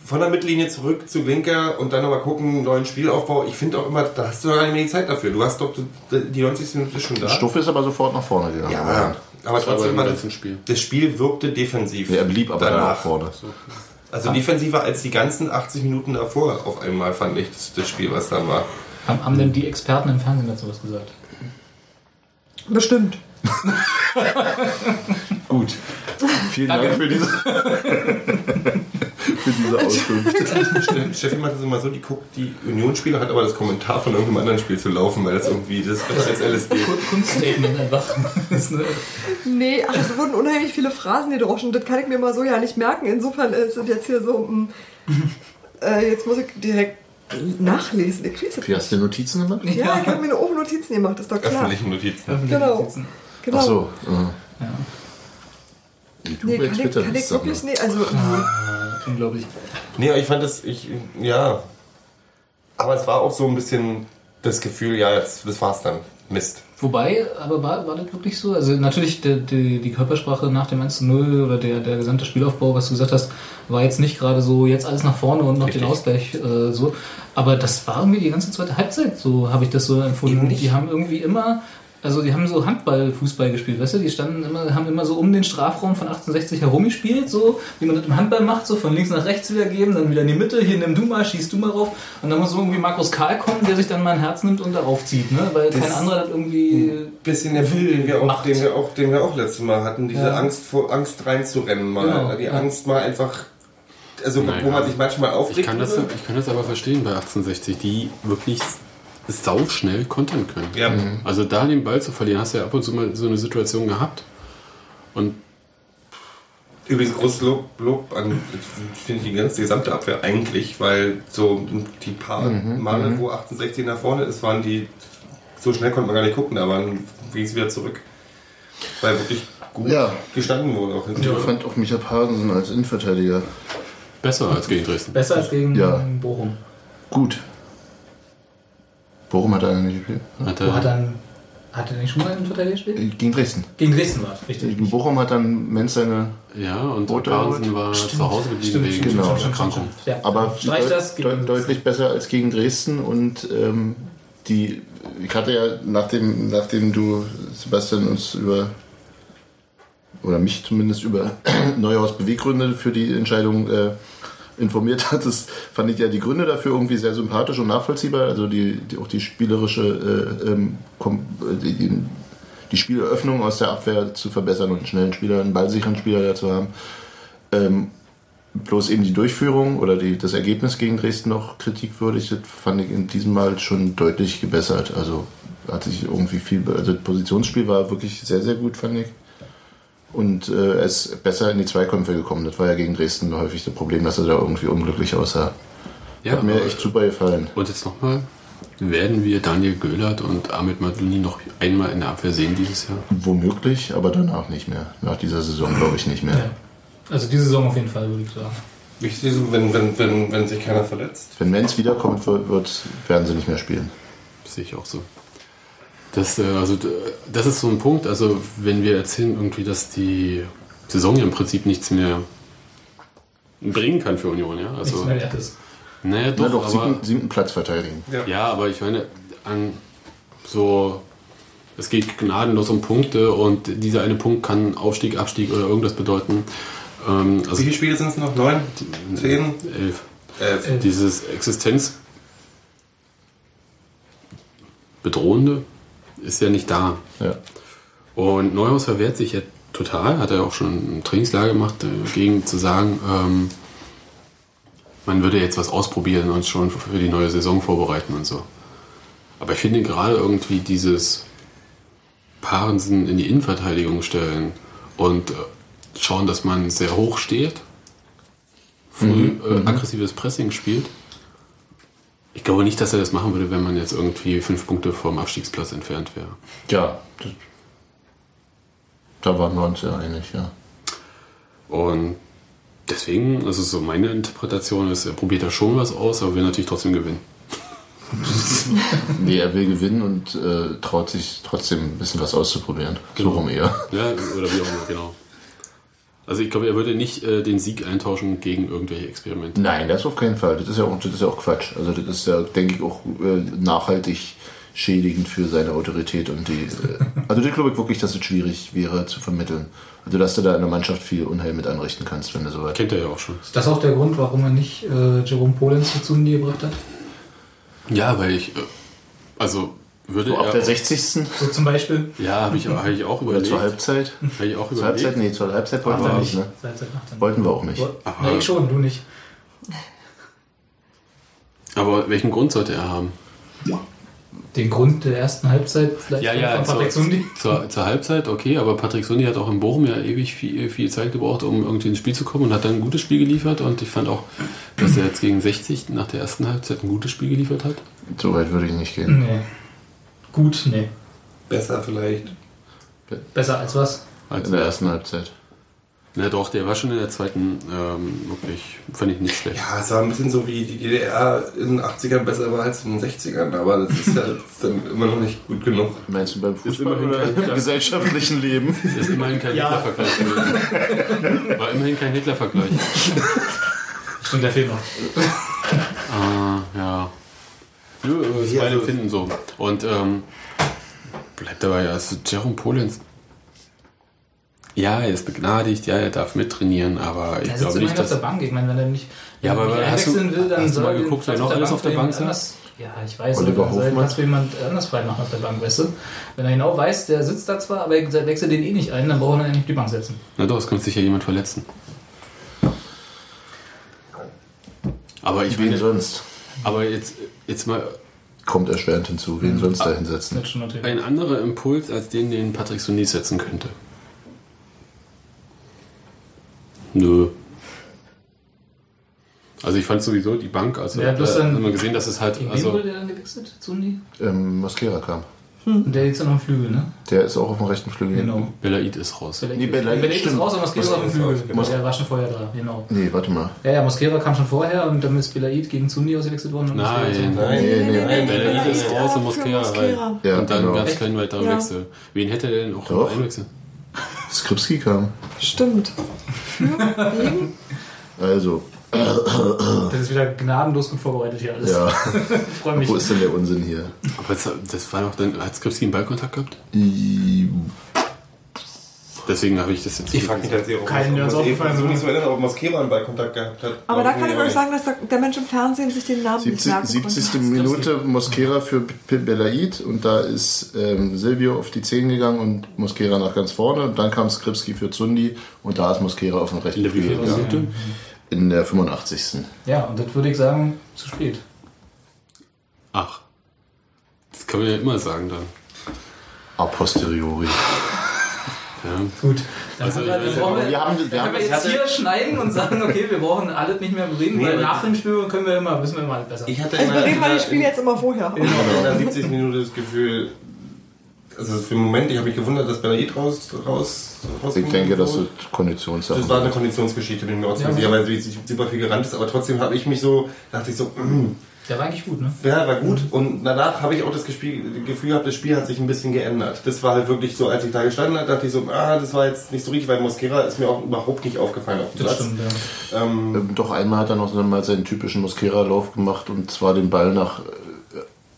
von der Mittellinie zurück zu Linker und dann nochmal gucken, neuen Spielaufbau. Ich finde auch immer, da hast du doch gar nicht mehr die Zeit dafür. Du hast doch die 90. Minute schon da. Stufe ist aber sofort nach vorne gegangen. Ja, aber Das trotzdem war das, Spiel. das Spiel wirkte defensiv. er blieb aber dann nach danach. vorne. Also defensiver als die ganzen 80 Minuten davor auf einmal, fand ich, das, das Spiel, was dann war. Haben, haben denn die Experten im Fernsehen dazu was gesagt? Bestimmt. Gut. Vielen Dank für diese, für diese Auskunft. Steffi macht das immer so, die guckt die Unionsspiele, hat aber das Kommentar von irgendeinem anderen Spiel zu laufen, weil das irgendwie, das ist besser als LSD. Kun- Kunststatement einfach. Nee, ach, es wurden unheimlich viele Phrasen gedroschen. Das kann ich mir mal so ja nicht merken. Insofern ist es jetzt hier so. mm, äh, jetzt muss ich direkt nachlesen. Ich weiß es Wie hast du Notizen gemacht? Ja, ich habe mir eine oben Notizen gemacht, ist doch klar. Öffentliche Notizen. öffentliche Genau. Notizen. Genau. Ach so. Ja. Die Nee, kann ich, kann ich wirklich nicht. Also, Äh, unglaublich. Nee, aber ich fand das, ich, ja. Aber es war auch so ein bisschen das Gefühl, ja, jetzt, das war's dann. Mist. Wobei, aber war, war das wirklich so? Also natürlich der, die, die Körpersprache nach dem 1 zu 0 oder der, der gesamte Spielaufbau, was du gesagt hast, war jetzt nicht gerade so jetzt alles nach vorne und noch Richtig. den Ausgleich äh, so. Aber das war irgendwie die ganze zweite Halbzeit, so habe ich das so empfunden. Die haben irgendwie immer, also die haben so Handball, Fußball gespielt, weißt du? Die standen immer, haben immer so um den Strafraum von 1860 herum gespielt, so wie man das im Handball macht, so von links nach rechts wieder geben, dann wieder in die Mitte, hier nimm du mal, schießt du mal rauf. Und dann muss so irgendwie Markus Karl kommen, der sich dann mal ein Herz nimmt und darauf zieht, ne? Weil kein anderer das irgendwie Bisschen der Film, den wir auch, Macht. den wir auch, den wir auch letztes Mal hatten, diese Ja. Angst vor Angst reinzurennen mal. Genau, die ja. Angst mal einfach, also Naja. wo man sich manchmal aufregt. Ich kann, das, ich kann das aber verstehen bei 1860, die wirklich sau schnell kontern können. Ja. Also da den Ball zu verlieren, hast du ja ab und zu mal so eine Situation gehabt. Und Übrigens großes Lob, Lob an, ich finde die ganze gesamte Abwehr eigentlich, weil so die paar Male, wo 1860 nach vorne ist, waren die, so schnell konnte man gar nicht gucken, da waren, ging es wieder zurück. Weil wirklich gut Ja. gestanden wurde auch. Ich fand auch Michael Parensen als Innenverteidiger besser als gegen Dresden. besser als gegen Ja. Bochum. gut. Bochum hat er nicht gespielt. Hat Wo hat er, dann hat er nicht schon mal einen Verteidiger gespielt? Gegen Dresden. Gegen Dresden war es, richtig. Gegen Bochum hat dann Menz seine. ja, und Rote Parensen war zu Hause geblieben Stimmt, wegen stimmt, Genau. stimmt, stimmt, Erkrankung. stimmt. Ja. Aber deut- deut- deutlich besser als gegen Dresden und ähm, die. Ich hatte ja, nachdem, nachdem du, Sebastian, uns über. oder mich zumindest über Neuhaus Beweggründe für die Entscheidung äh, informiert hattest, fand ich ja die Gründe dafür irgendwie sehr sympathisch und nachvollziehbar. Also die, die auch die spielerische, äh, ähm, äh, die, die Spieleröffnung aus der Abwehr zu verbessern und einen schnellen Spieler, einen ballsicheren Spieler dazu haben. Ähm, bloß eben die Durchführung oder die, das Ergebnis gegen Dresden noch kritikwürdig, das fand ich in diesem Mal schon deutlich gebessert. Also hat sich irgendwie viel, also das Positionsspiel war wirklich sehr, sehr gut, fand ich. Und äh, er ist besser in die Zweikämpfe gekommen. Das war ja gegen Dresden häufig das Problem, dass er da irgendwie unglücklich aussah. Ja, Hat mir echt super gefallen. Und jetzt nochmal, werden wir Daniel Göhlert und Ahmed Maduni noch einmal in der Abwehr sehen dieses Jahr? Womöglich, aber danach nicht mehr. Nach dieser Saison glaube ich nicht mehr. Ja. Also diese Saison auf jeden Fall, würde ich sagen. Ich sehe so, wenn, wenn, wenn, wenn sich keiner verletzt. Wenn Menz wiederkommt, wird, wird, werden sie nicht mehr spielen. Das sehe ich auch so. Das, äh, also, das ist so ein Punkt, also wenn wir erzählen irgendwie, dass die Saison ja im Prinzip nichts mehr bringen kann für Union, ja. Nichts Also, mehr wert ist. naja, Na doch, doch, aber, siebten, siebten Platz verteidigen. ja, aber ich meine, an so, es geht gnadenlos um Punkte und dieser eine Punkt kann Aufstieg, Abstieg oder irgendwas bedeuten. Ähm, also Wie viele Spiele sind es noch? Neun? Zehn? elf. Elf. Dieses Existenz bedrohende ist ja nicht da. Ja. Und Neuhaus verwehrt sich ja total, hat er auch schon ein Trainingslager gemacht, dagegen zu sagen, ähm, man würde jetzt was ausprobieren und schon für die neue Saison vorbereiten und so. Aber ich finde gerade irgendwie dieses Parensen in die Innenverteidigung stellen und äh, schauen, dass man sehr hoch steht, früh äh, aggressives Pressing spielt. Ich glaube nicht, dass er das machen würde, wenn man jetzt irgendwie fünf Punkte vom Abstiegsplatz entfernt wäre. Ja, das, da waren wir uns ja einig, ja. Und deswegen, also so meine Interpretation ist, er probiert da schon was aus, aber will natürlich trotzdem gewinnen. Nee, er will gewinnen und äh, traut sich trotzdem ein bisschen was auszuprobieren. Genau. So rum eher. Ja, oder wie auch immer, genau. Also ich glaube, er würde nicht äh, den Sieg eintauschen gegen irgendwelche Experimente. Nein, das auf keinen Fall. Das ist ja auch, das ist ja auch Quatsch. Also das ist ja, denke ich, auch äh, nachhaltig schädigend für seine Autorität und die. Äh, also das glaube ich wirklich, dass es schwierig wäre zu vermitteln. Also dass du da in der Mannschaft viel Unheil mit anrichten kannst, wenn du soweit. Kennt er ja auch schon. Ist das auch der Grund, warum er nicht äh, Jerome Polenz zu Zundi gebracht hat? Ja, weil ich, äh, also würde So ab er... der 60. So zum Beispiel. ja, habe ich, hab ich auch oder überlegt. zur Halbzeit? Hab ich auch Zur überlegt. Halbzeit? Nee, zur Halbzeit wollten wir nicht, ne? Wollten wir auch nicht. Nee, ich schon, du nicht. Aber welchen Grund sollte er haben? Den Grund der ersten Halbzeit vielleicht Ja, ja, von Patrick zur, Sundi. zur, zur Halbzeit, okay, aber Patrick Sundi hat auch in Bochum ja ewig viel, viel Zeit gebraucht, um irgendwie ins Spiel zu kommen und hat dann ein gutes Spiel geliefert und ich fand auch, dass er jetzt gegen 60 nach der ersten Halbzeit ein gutes Spiel geliefert hat. So weit würde ich nicht gehen. Nee. Gut, nee. Besser vielleicht. Besser als was? Also, In der ersten Halbzeit. na doch, der war schon in der zweiten ähm, wirklich, fand ich nicht schlecht. Ja, es war ein bisschen so wie die DDR in den 80ern besser war als in den 60ern, aber das ist ja dann immer noch nicht gut genug. Meinst du beim Fußball immerhin oder kein- im gesellschaftlichen Leben? Ist immerhin kein Ja. Hitler-Vergleich gewesen. War immerhin kein Hitler-Vergleich. Stimmt, der fehlt noch. Ah, ja. Nö, äh, ist mein Empfinden so. Und ähm, bleibt dabei, also Jerome Polenz. Ja, er ist begnadigt, ja, er darf mittrainieren, aber ich Er glaube nicht, immerhin auf dass. der Bank. Ich meine, wenn er nicht, wenn Ja, er aber nicht hast du- einwechseln will, dann hast du soll mal er geguckt, wer noch auf alles auf der Bank anders- Ja, ich weiß, Oliver aber er Hofmann? Platz für jemand anders freimachen auf der Bank, weißt du? Wenn er genau weiß, der sitzt da zwar, aber er wechselt den eh nicht ein, dann braucht er nicht auf die Bank setzen. Na doch, es könnte sich ja jemand verletzen. Aber ich meine, sonst? aber jetzt, jetzt mal Kommt erschwerend hinzu. Wen sonst da hinsetzen? Schon natürlich. ein anderer Impuls, als den, den Patrick Sunis setzen könnte. Nö. Also ich fand sowieso die Bank, also Ja, da dann- haben wir gesehen, dass es halt, also wurde der dann gewechselt? Zundi? Ähm, Mosquera kam. Und der liegt dann auf dem Flügel, ne? Der ist auch auf dem rechten Flügel. Genau. Belaid ist raus. Nee, Belaid, Belaid ist raus, aber Mosquera ist auf dem Flügel. Mosquera Der war schon vorher da, genau. Nee, warte mal. Ja, ja, Mosquera kam schon vorher und dann ist Belaid gegen Zundi ausgewechselt worden. Und ist Nein, Nein, Nee, nee, nein, Belaid ist raus und Mosquera rein. Ja, und dann genau. gab es keinen weiteren Ja. Wechsel. Wen hätte er denn auch Doch. einwechseln? Skripski kam. Stimmt. Also, Das ist wieder gnadenlos gut vorbereitet hier alles. ja. Ich freue mich. Wo ist denn der Unsinn hier? Aber das, das war doch dann, hat Skripski einen Ballkontakt gehabt? I- Deswegen habe ich das jetzt Ich frage mich halt sehr, ob Keinen, der uns aufgefallen so nicht so erinnern, ob Mosquera einen Ballkontakt gehabt hat. Aber da kann ich euch nicht. sagen, dass der, Mensch im Fernsehen sich den Namen nicht 70, merken 70. konnte. Minute Mosquera für Belaid und da ist ähm, Silvio auf die 10 gegangen und Mosquera nach ganz vorne und dann kam Skripski für Zundi und da ist Mosquera auf dem rechten Flügel? In der 85. Ja, und das würde ich sagen, zu spät. Ach. Das kann man ja immer sagen dann. A posteriori. Gut. Dann Also, haben wir, ja, dann brauchen wir, wir haben- wir haben- können wir jetzt hier schneiden und sagen, okay, wir brauchen alles nicht mehr reden, Nee, weil nach dem Spiel können wir immer, wissen wir immer besser. Ich hatte Also bereden wir das Spiel jetzt immer vorher. in der 70. Minute das Gefühl, also für den Moment, ich habe mich gewundert, dass Benaid raus, raus, raus Ich denke, das sind Konditionssachen. Das war eine Konditionsgeschichte, bin ich mir auch ziemlich Ja. sicher, weil sie super viel gerannt ist, aber trotzdem habe ich mich so, dachte ich so, mm, Der war eigentlich gut, ne? ja, war gut. Und danach habe ich auch das Gefühl gehabt, das Spiel hat sich ein bisschen geändert. Das war halt wirklich so, als ich da gestanden habe, dachte ich so, ah, das war jetzt nicht so richtig, weil Mosquera ist mir auch überhaupt nicht aufgefallen auf dem Das Platz. stimmt, ja. Ähm, Ähm, Doch einmal hat er noch mal seinen typischen Mosquera-Lauf gemacht und zwar den Ball nach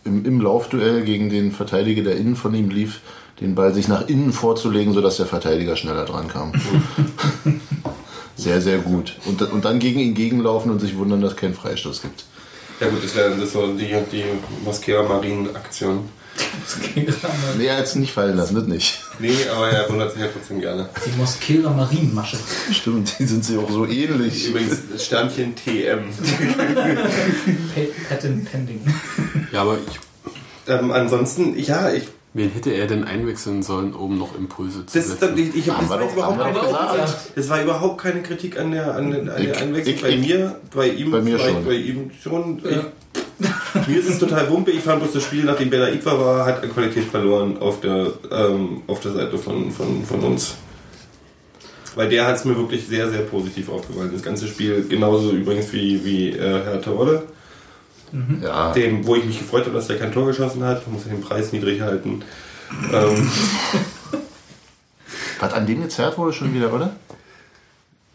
im, im Laufduell gegen den Verteidiger, der innen von ihm lief, den Ball sich nach innen vorzulegen, sodass der Verteidiger schneller dran kam. sehr, sehr gut. Und, und dann gegen ihn gegenlaufen und sich wundern, dass es keinen Freistoß gibt. ja gut, das wäre das so die, die Mosquera-Marien-Aktion. Nee, er hat es nicht fallen lassen, das nicht. Nee, aber er wundert sich ja trotzdem gerne. Die Moskera Marienmasche. Stimmt, die sind sich auch so ähnlich. Übrigens, Sternchen TM. Pa- Patent Pending. Ja, aber ich, ähm, ansonsten, ja, ich, wen hätte er denn einwechseln sollen, um noch Impulse zu das, setzen? ich, ich, Haben das war doch- überhaupt keine Kritik. Das war überhaupt keine Kritik an der, an, der- an der Ich- Einwechslung. ich- bei ich- mir, bei ihm, bei mir schon. bei ihm schon. Ich, mir ist es total wumpe. Ich fand bloß das Spiel, nachdem Bella Itwa war, hat an Qualität verloren auf der, ähm, auf der Seite von, von, von uns. Weil der hat es mir wirklich sehr, sehr positiv aufgefallen. Das ganze Spiel, genauso übrigens wie, wie äh, Herr Terodde, Ja, dem, wo ich mich gefreut habe, dass er kein Tor geschossen hat. Muss ja den Preis niedrig halten. Ähm, was an dem gezerrt wurde schon wieder, oder?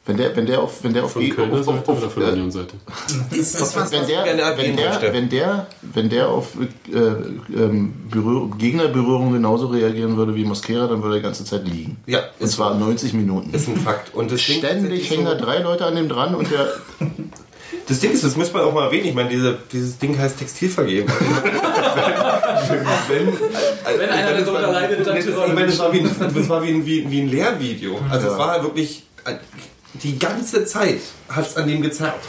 Wenn der, wenn der auf, wenn der auf, Von Kölner auf, Seite auf, auf, oder von was wenn der, wenn der, wenn der, wenn der auf äh, ähm, Berühr Gegnerberührung genauso reagieren würde wie Mosquera, dann würde er die ganze Zeit liegen. Ja, Und zwar 90 Minuten. ist ein Fakt. Und Ständig hängen da drei Leute an dem dran und der. Das Ding ist, das muss man auch mal erwähnen. Ich meine, diese, dieses Ding heißt Textilvergeben. wenn, wenn, Wenn einer das darunter war- leidet, dann das, ich meine, das war wie ein, das war wie ein, wie, wie ein Lehrvideo. Also Ja. es war wirklich die ganze Zeit hat es an dem gezerrt.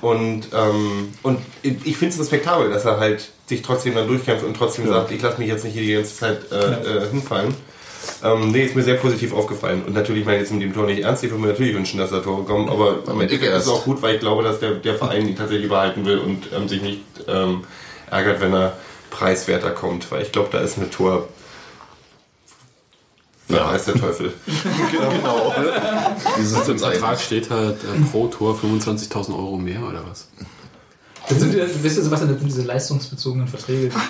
Und, ähm, und ich finde es respektabel, dass er halt sich trotzdem dann durchkämpft und trotzdem Ja. sagt, ich lasse mich jetzt nicht hier die ganze Zeit äh, äh, hinfallen. Ähm, nee, ist mir sehr positiv aufgefallen. Und natürlich, meine ich jetzt mit dem Tor nicht ernst, ich würde mir natürlich wünschen, dass da Tore kommen, aber am Ende ist es auch gut, weil ich glaube, dass der, der Verein ihn tatsächlich behalten will und ähm, sich nicht ähm, ärgert, wenn er preiswerter kommt, weil ich glaube, da ist eine Tor. Ja, Ja. weiß der Teufel. genau. Dieses Also im Vertrag steht halt äh, pro Tor 25.000 Euro mehr oder was? Sind, ja- wisst ihr, Sebastian, das sind diese leistungsbezogenen Verträge.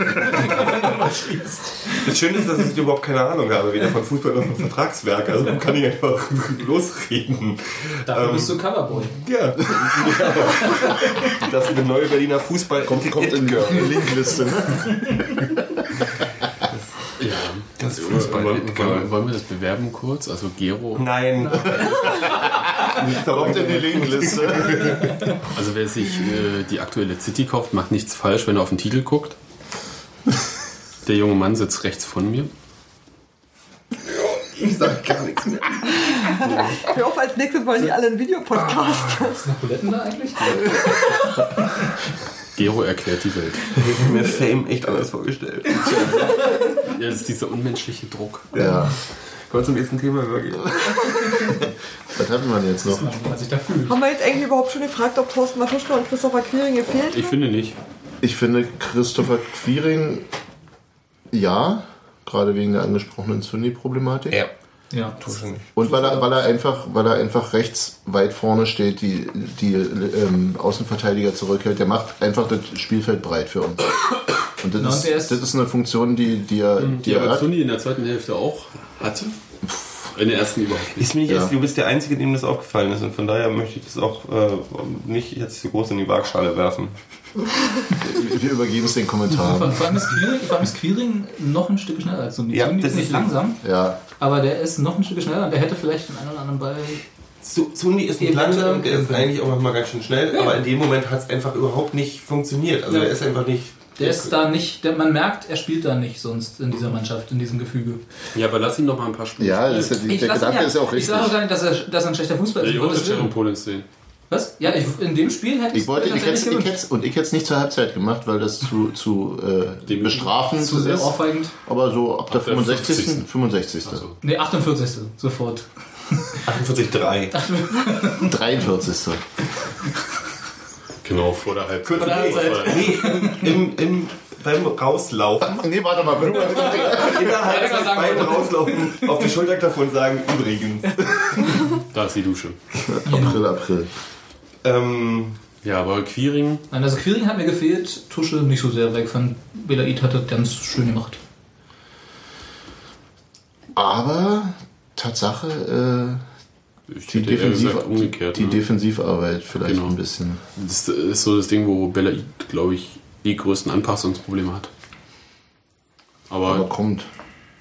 Das Schöne ist, dass ich überhaupt keine Ahnung habe, weder von Fußball noch von Vertragswerk. Also kann ich einfach losreden. Dafür Ähm, bist du Coverboy. Ja. Das ist eine neue Berliner Fußball kommt, kommt in die Linkliste. Ne? Ja. Das Wollen, wollen, wollen wir das bewerben kurz? Also Gero. Nein. Kommt in die Linkliste. Also wer sich äh, die aktuelle City kauft, macht nichts falsch, wenn er auf den Titel guckt. Der junge Mann sitzt rechts von mir. Ich sag gar nichts mehr. Hör auf, als nächstes wollen die alle einen Videopodcast. Ist noch Buletten da eigentlich? Gero erklärt die Welt. Ich habe mir Fame echt anders vorgestellt. Ja, das ist dieser unmenschliche Druck. Ja. Kommen zum nächsten Thema wirklich. Was hat man jetzt noch? Was sich da fühlt. Haben wir jetzt eigentlich überhaupt schon gefragt, ob Thorsten Matuschka und Christopher Quiring gefehlt Ich finde nicht. Ich finde Christopher Quiring ja, gerade wegen der angesprochenen Sunni-Problematik. Ja. Ja. Und weil er, weil er einfach, weil er einfach rechts weit vorne steht, die, die ähm, Außenverteidiger zurückhält, der macht einfach das Spielfeld breit für uns. Und das, Na, ist, das ist eine Funktion, die, die er, die Die er aber hat. Zuni in der zweiten Hälfte auch hatte. In der ersten überhaupt nicht. Ist mir nicht Ja. erst, du bist der Einzige, dem das aufgefallen ist. Und von daher möchte ich das auch äh, nicht jetzt so groß in die Waagschale werfen. Wir übergeben es den Vor, Kommentaren. vor allem ist Quiring, vor allem ist Quiring noch ein Stück schneller als Suni. Ja, Suni das ist nicht langsam, Ja, aber der ist noch ein Stück schneller und der hätte vielleicht den einen oder anderen Ball. Sundi ist nicht Die langsam, der ist eigentlich auch manchmal ganz schön schnell, aber in dem Moment hat es einfach überhaupt nicht funktioniert. Also Ja. er ist einfach nicht. Der ist da nicht, der, man merkt, er spielt da nicht sonst in dieser Mannschaft, in diesem Gefüge. Ja, aber lass ihn noch mal ein paar Spiele. ja, das ist ja, der Gedanke ist ja auch Ich richtig. Ich sage auch gar nicht, dass er, dass er ein schlechter Fußballer Ich ist. auch Sharon Willen. Polens sehen. Was? Ja, ich, in dem Spiel hätte Ich wollte, ich tatsächlich hätte, ich hätte, und ich hätte es nicht zur Halbzeit gemacht, weil das zu, zu äh, Dem- bestrafend Zu sehr ist. aufweigend. Aber so ab der Ab der 65. 50.. 65. Also, Nee, 48. Sofort. 48,3. 43. genau, vor der Halbzeit. Vor der Halbzeit. Nee, im, im, im, beim Rauslaufen, Nee, warte mal. in der Halbzeit sagen beim. Rauslaufen auf die Schulter und sagen, übrigens. Da ist die Dusche. April, April. Ähm, Ja, aber Quiring, Nein, also Quiring hat mir gefehlt, Tusche nicht so sehr weg. Von Belaid hat das ganz schön gemacht. Aber Tatsache, äh, die, Defensiv, umgekehrt. die ne? Defensivarbeit vielleicht Genau. ein bisschen. Das ist so das Ding, wo Belaid, glaube ich, die größten Anpassungsprobleme hat. Aber, Aber kommt,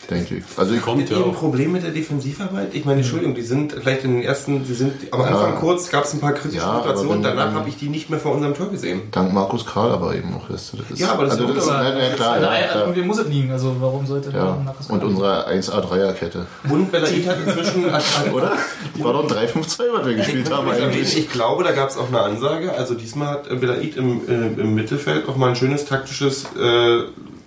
denke ich. Also ich kommt Mit ja auch. Problem mit der Defensivarbeit? Ich meine, Entschuldigung, die sind vielleicht in den ersten, sie sind am Anfang Ja. kurz, gab es ein paar kritische Ja, Situationen, danach habe ich die nicht mehr vor unserem Tor gesehen. dank Markus Karl aber eben auch. Das, das ist, Ja, aber das ist also gut, das ist, aber- ja, klar, ja, ja, klar. irgendwie muss es liegen. Also warum sollte ja. Markus Und Karl- unsere 1A-Dreierkette. Und Belaid hat inzwischen, Oder? Die war doch ein 3-5-2, was wir gespielt haben Ich, eigentlich. ich glaube, da gab es auch eine Ansage. Also diesmal hat äh, Belaid im, äh, im Mittelfeld auch mal ein schönes taktisches äh,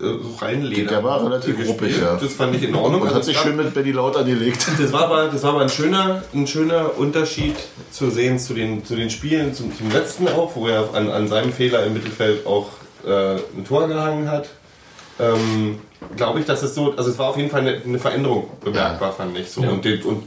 äh, Reinleder. Der war relativ gespielt. ruppig, ja. Das fand ich in Ordnung. Und Also hat sich schön mit Benny Laut angelegt. das war aber, das war aber ein, schöner, ein schöner Unterschied zu sehen zu den, zu den Spielen, zum, zum letzten auch, wo er an, an seinem Fehler im Mittelfeld auch äh, ein Tor gehangen hat. Ähm, Glaube ich, dass es so, also es war auf jeden Fall eine, eine Veränderung bemerkbar, fand ich so. Ja. Und, den, und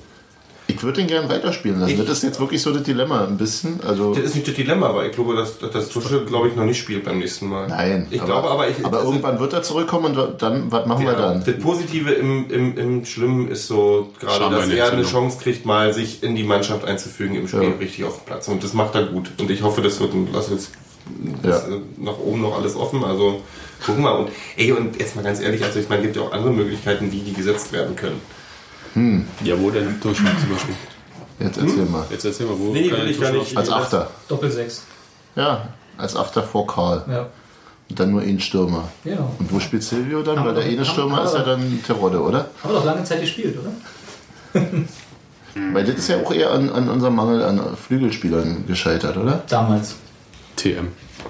Ich würde den gerne weiterspielen lassen. Ich- das ist jetzt wirklich so das Dilemma ein bisschen. Also das ist nicht das Dilemma, aber ich glaube, dass, dass Tusche, glaube ich, noch nicht spielt beim nächsten Mal. nein. Ich glaube aber, ich, aber also- irgendwann wird er zurückkommen und dann, was machen wir Ja, dann? Das Positive im, im, im Schlimmen ist so gerade, dass er eine. Chance kriegt, mal sich in die Mannschaft einzufügen im Spiel Ja. richtig auf dem Platz. Und das macht er gut. Und ich hoffe, das wird lass jetzt das, Ja. äh, nach oben noch alles offen. Also gucken wir. Und ey, und jetzt mal ganz ehrlich, also ich meine, es gibt ja auch andere Möglichkeiten, wie die gesetzt werden können. Ja, wo denn Durchschnitt zum Beispiel? Jetzt erzähl mal. Jetzt erzähl mal, wo Nee, kann will ich gar nicht. Als? Achter. Doppel-6. Ja, als Achter vor Karl. Ja. Und dann nur ein Stürmer. ja. Und wo spielt Silvio dann? Haben Weil der eine Stürmer haben ist ja dann Terodde, oder? Haben wir doch lange Zeit gespielt, oder? Weil das ist ja auch eher an, an unserem Mangel an Flügelspielern gescheitert, oder? Damals. TM.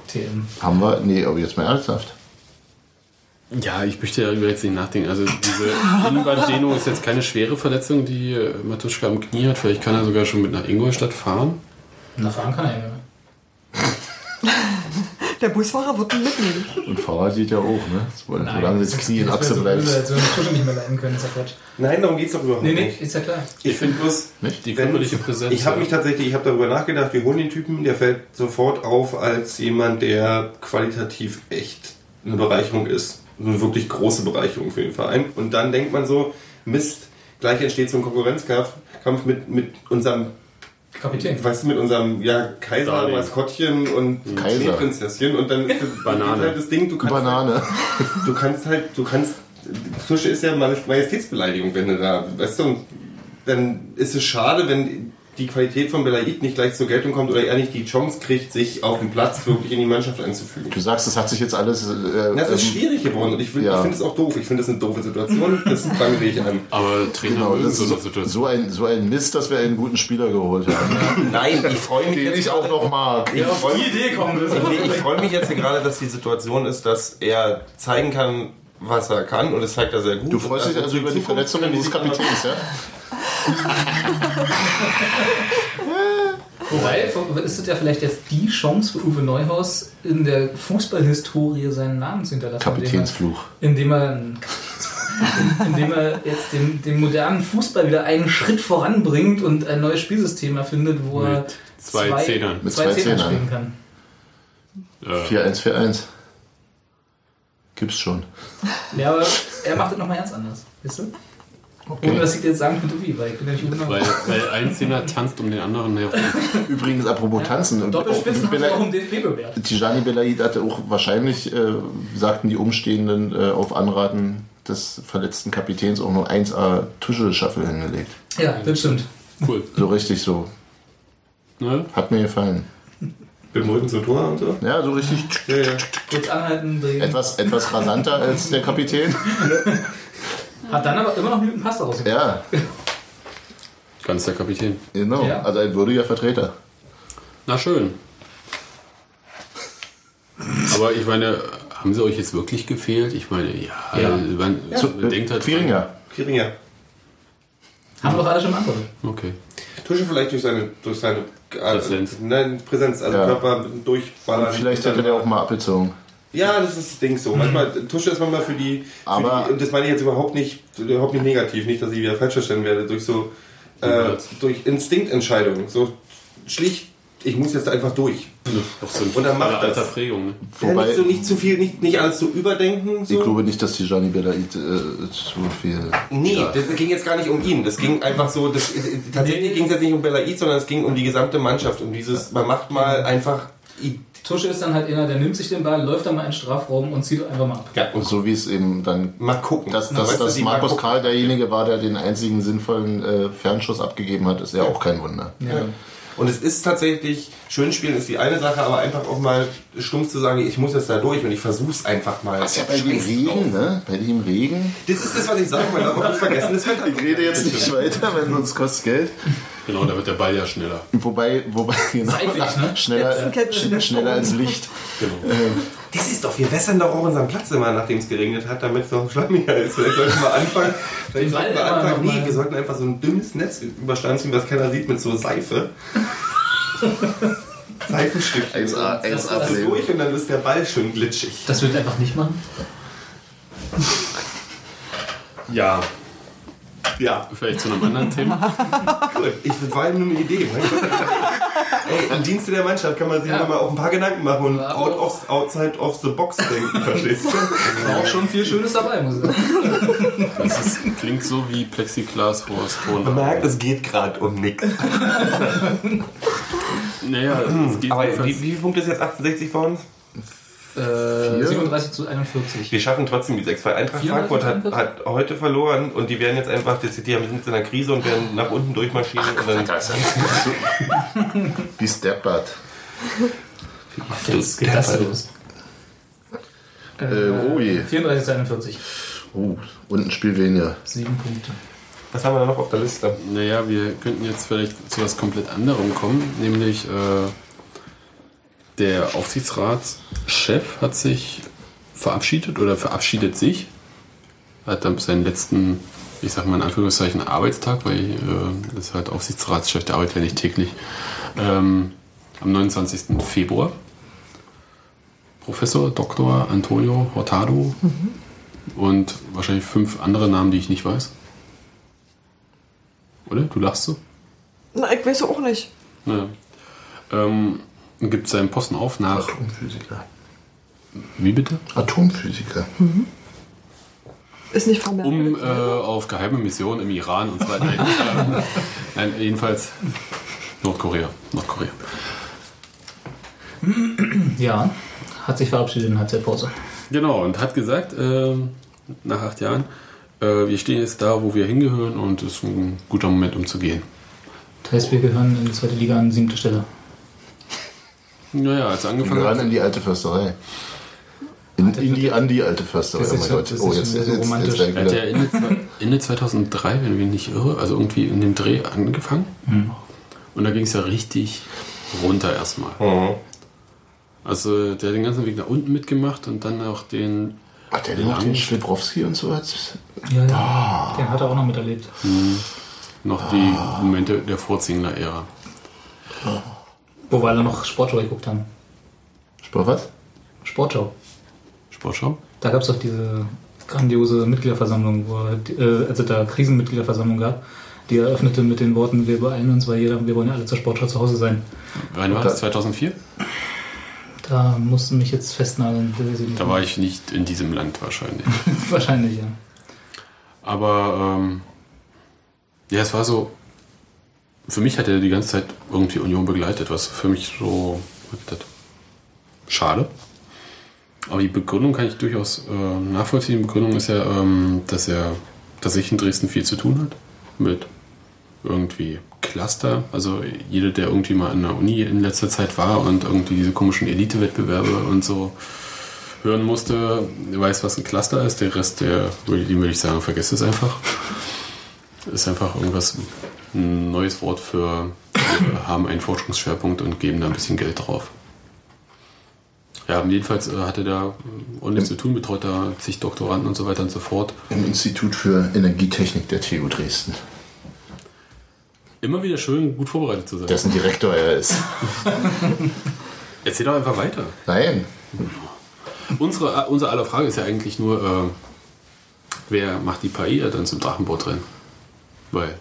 TM. Haben wir? Nee, aber jetzt mal ernsthaft. Ja, ich möchte ja über jetzt nicht nachdenken. Also diese Innenband-Deno ist jetzt keine schwere Verletzung, die äh, Matuschka am Knie hat. Vielleicht kann er sogar schon mit nach Ingolstadt fahren. Na, fahren kann er ja. Der Busfahrer wird ihn mitnehmen. Und Fahrrad geht ja auch, ne? Solange das Knie in Achse bleibt. So eine Tusche nicht mehr leiden können, ist ja Quatsch. Nein, darum geht es doch überhaupt Nee, nee, nicht. ist ja klar. Ich finde bloß, Die Wenn- körperliche Präsenz. Ich habe mich tatsächlich, ich habe darüber nachgedacht, wir holen den Typen, der fällt sofort auf als jemand, der qualitativ echt eine Bereicherung ist. Eine wirklich große Bereicherung für den Verein. Und dann denkt man so, Mist, gleich entsteht so ein Konkurrenzkampf Kampf mit, mit unserem, Kapitän. weißt du, mit unserem ja, Kaiser, Darling. Maskottchen und Kaiser. Schneeprinzesschen. Und dann ist das, Banane. halt das Ding, du kannst, Banane. du kannst halt, du kannst, Tusche ist ja Majestätsbeleidigung, wenn du da, weißt du, und dann ist es schade, wenn die Qualität von Belaid nicht gleich zur Geltung kommt oder er nicht die Chance kriegt, sich auf dem Platz wirklich in die Mannschaft einzufügen. Du sagst, das hat sich jetzt alles. Äh, Das ist ähm, schwierig geworden und ich, ja. ich finde es auch doof. Ich finde es eine doofe Situation. Das fange ich an. Aber Trainer Genau, das so ist eine so, Situation. so, ein, so ein Mist, dass wir einen guten Spieler geholt haben. Nein, ich freue mich Den jetzt ich auch noch mag. Ich freue mich, nee, ich freue mich jetzt hier gerade, dass die Situation ist, dass er zeigen kann, was er kann und das zeigt er sehr gut. Du freust dich also über die Verletzungen können des die- Kapitäns, ja? Wobei, ist es ja vielleicht jetzt die Chance für Uwe Neuhaus, in der Fußballhistorie seinen Namen zu hinterlassen. Kapitänsfluch. Indem er, indem er, jetzt den, den modernen Fußball wieder einen Schritt voranbringt und ein neues Spielsystem erfindet, wo er Mit zwei Zehnern. Mit zwei zwei Zehnern Zehnern. spielen kann. Äh, 4-1-4-1. Gibt's schon. Ja, aber er macht es nochmal ganz anders. Weißt du? Ohne dass ich dir jetzt sagen könnte, wie, weil ich bin ja nicht Uwe weil, weil ein Zehner tanzt um den anderen herum. Übrigens, apropos Tanzen. und Doppelspitzen sie auch im DFB bewährt. Tijani Belaid hatte auch wahrscheinlich, äh, sagten die Umstehenden äh, auf Anraten des verletzten Kapitäns auch noch 1A Tuschelschaffel hingelegt. Ja, das stimmt. Cool. So richtig so. Ne? Hat mir gefallen. Bemolken zum Tor und so. Ja, so richtig Ja, ja. Kurz anhalten, drehen. etwas, etwas rasanter als der Kapitän. Hat dann aber immer noch einen Pass daraus gemacht. Ja, Ganz der Kapitän. genau. Ja. Also ein würdiger Vertreter. Na schön. Aber ich meine, haben sie euch jetzt wirklich gefehlt? Ich meine, ja, Ja. man so, denkt halt. Quiringer. Kiringer. Haben doch alle schon beantwortet. Okay. Tusche vielleicht durch seine, durch seine äh, Präsenz. Nein, Präsenz, also Ja. Körper durchballern. Vielleicht hätte der auch mal abgezogen. Ja, das ist das Ding so. Manchmal, Tusche ist manchmal für die, für Aber- die und das meine ich jetzt überhaupt nicht, überhaupt nicht negativ, nicht, dass ich wieder falsch verstanden werde, durch so, äh, durch Instinktentscheidungen. So schlicht, ich muss jetzt einfach durch. Auch so ein Und dann macht alter das. Prägung. Ne? Ja, Wobei- nicht, so, nicht zu viel, nicht, nicht alles so überdenken. So. Ich glaube nicht, dass die Gianni Belaid äh, zu viel. Nee, Ja. das ging jetzt gar nicht um ihn. Das ging einfach so, das, tatsächlich ging es jetzt nicht um Belaid, sondern es ging um die gesamte Mannschaft. Um dieses, man macht mal einfach. Tusche ist dann halt einer, der nimmt sich den Ball, läuft dann mal in den Strafraum und zieht einfach mal ab. Ja, Und so wie es eben dann. mal gucken. Dass, dass, dass mal Markus. Karl derjenige war, der den einzigen sinnvollen äh, Fernschuss abgegeben hat, ist ja auch kein Wunder. Ja. Und es ist tatsächlich, schön spielen ist die eine Sache, aber einfach auch mal stumpf zu sagen, ich muss jetzt da durch und ich versuch's einfach mal. Das ist ja bei dem. Regen, ne? Bei dem Regen. Das ist das, was ich sagen wollte, aber nicht vergessen, das Wetter. Ich rede jetzt nicht weiter, weil sonst kostet Geld. Genau, da wird der Ball ja schneller. Wobei, wobei, genau, Seitlich, ne? schneller, schneller als Licht. Das ist doch, wir wässern doch auch unseren Platz immer, nachdem es geregnet hat, damit es noch schlammiger ist. Vielleicht sollten wir anfangen, vielleicht sollten wir anfangen, nee, wir sollten einfach so ein dünnes Netz überstanden ziehen, was keiner sieht, mit so Seife. Seifenstückchen. 1A, Das 1A ist durch und dann ist der Ball schön glitschig. Das wird einfach nicht machen. Ja. Ja, Vielleicht zu einem anderen Thema. gut. Ich das war nur eine Idee. Ey, im Dienste der Mannschaft kann man sich Ja. mal auch ein paar Gedanken machen und out of, outside of the box denken, verstehst du? War auch schon viel Schönes dabei, muss ich sagen. Das ist, klingt so wie Plexiglas vor Man Ton. merkt, es geht gerade um nichts. Naja, es geht Aber wie, wie viel Punkte ist jetzt 68 vor uns? Äh, 37 zu 41. Wir schaffen trotzdem die 6, weil Eintracht 34, Frankfurt hat, hat heute verloren und die werden jetzt einfach, die die sind jetzt in der Krise und werden nach unten durchmarschieren und dann. Wie steppert. Jetzt geht das da los. Äh, oh je. 34 zu 41. Oh, und ein Spiel weniger. Sieben Punkte. Was haben wir da noch auf der Liste? Naja, wir könnten jetzt vielleicht zu was komplett anderem kommen, nämlich äh, der Aufsichtsratschef hat sich verabschiedet oder verabschiedet sich, hat dann seinen letzten, ich sag mal in Anführungszeichen, Arbeitstag, weil äh, das ist halt Aufsichtsratschef, der arbeitet ja nicht täglich, ähm, am 29. Februar. Professor Dr. Antonio Hurtado und wahrscheinlich fünf andere Namen, die ich nicht weiß. Oder? Du lachst so? Na, ich weiß auch nicht. Ja. Ähm, gibt seinen Posten auf nach. Atomphysiker. Wie bitte? Atomphysiker. Ist nicht vermerkt. Um äh, auf geheime Missionen im Iran und so weiter. Nein, nein jedenfalls Nordkorea. Nordkorea. Ja, hat sich verabschiedet in Halbzeitpause. Genau, und hat gesagt, ähm, nach acht Jahren, äh, wir stehen jetzt da, wo wir hingehören und es ist ein guter Moment, um zu gehen. Das heißt, wir gehören in die zweite Liga an siebte Stelle. Naja, als er Wir angefangen gehören hat. in die alte Försterei. In, in die, an die alte Försterei. Das Oh mein ja- Gott. das Oh, ist jetzt, jetzt, jetzt, romantisch. jetzt, Er hat ja. Ende, Ende 2003, wenn ich mich nicht irre, also irgendwie in dem Dreh angefangen. Und da ging es ja richtig runter erstmal. Mhm. Also der hat den ganzen Weg nach unten mitgemacht und dann auch den Hat der noch den Schlibrowski und so? Als, Ja, ja. Den hat er auch noch miterlebt. noch die Momente der Vorzingler-Ära. Wo wir alle noch Sportschau geguckt haben. Sport was? Sportschau. Sportschau? Da gab es doch diese grandiose Mitgliederversammlung, wo, er die- äh, als es da Krisenmitgliederversammlung gab, die eröffnete mit den Worten, wir beeilen uns, weil jeder, wir wollen ja alle zur Sportschau zu Hause sein. Wann war Da- das? 2004? Da mussten mich jetzt festnageln. Da war ich nicht in diesem Land wahrscheinlich. Wahrscheinlich, ja. Aber ähm, ja, es war so. Für mich hat er die ganze Zeit irgendwie Union begleitet, was für mich so schade. Aber die Begründung kann ich durchaus äh, nachvollziehen. Die Begründung ist ja, ähm, dass er tatsächlich in Dresden viel zu tun hat mit irgendwie Cluster. Also jeder, der irgendwie mal in der Uni in letzter Zeit war und irgendwie diese komischen Elite-Wettbewerbe und so hören musste, weiß, was ein Cluster ist. Der Rest, der, dem würde ich sagen, vergesst es einfach. Ist einfach irgendwas, ein neues Wort für Wir haben einen Forschungsschwerpunkt und geben da ein bisschen Geld drauf. Ja, jedenfalls äh, hatte der ordentlich zu tun, betreut da zig Doktoranden und so weiter und so fort. Im Institut für Energietechnik der TU Dresden. Immer wieder schön, gut vorbereitet zu sein. Dessen Direktor er ist. Erzähl doch einfach weiter. Nein. Unsere, äh, unser aller Frage ist ja eigentlich nur, äh, wer macht die Paella dann zum Drachenboot drin? Weil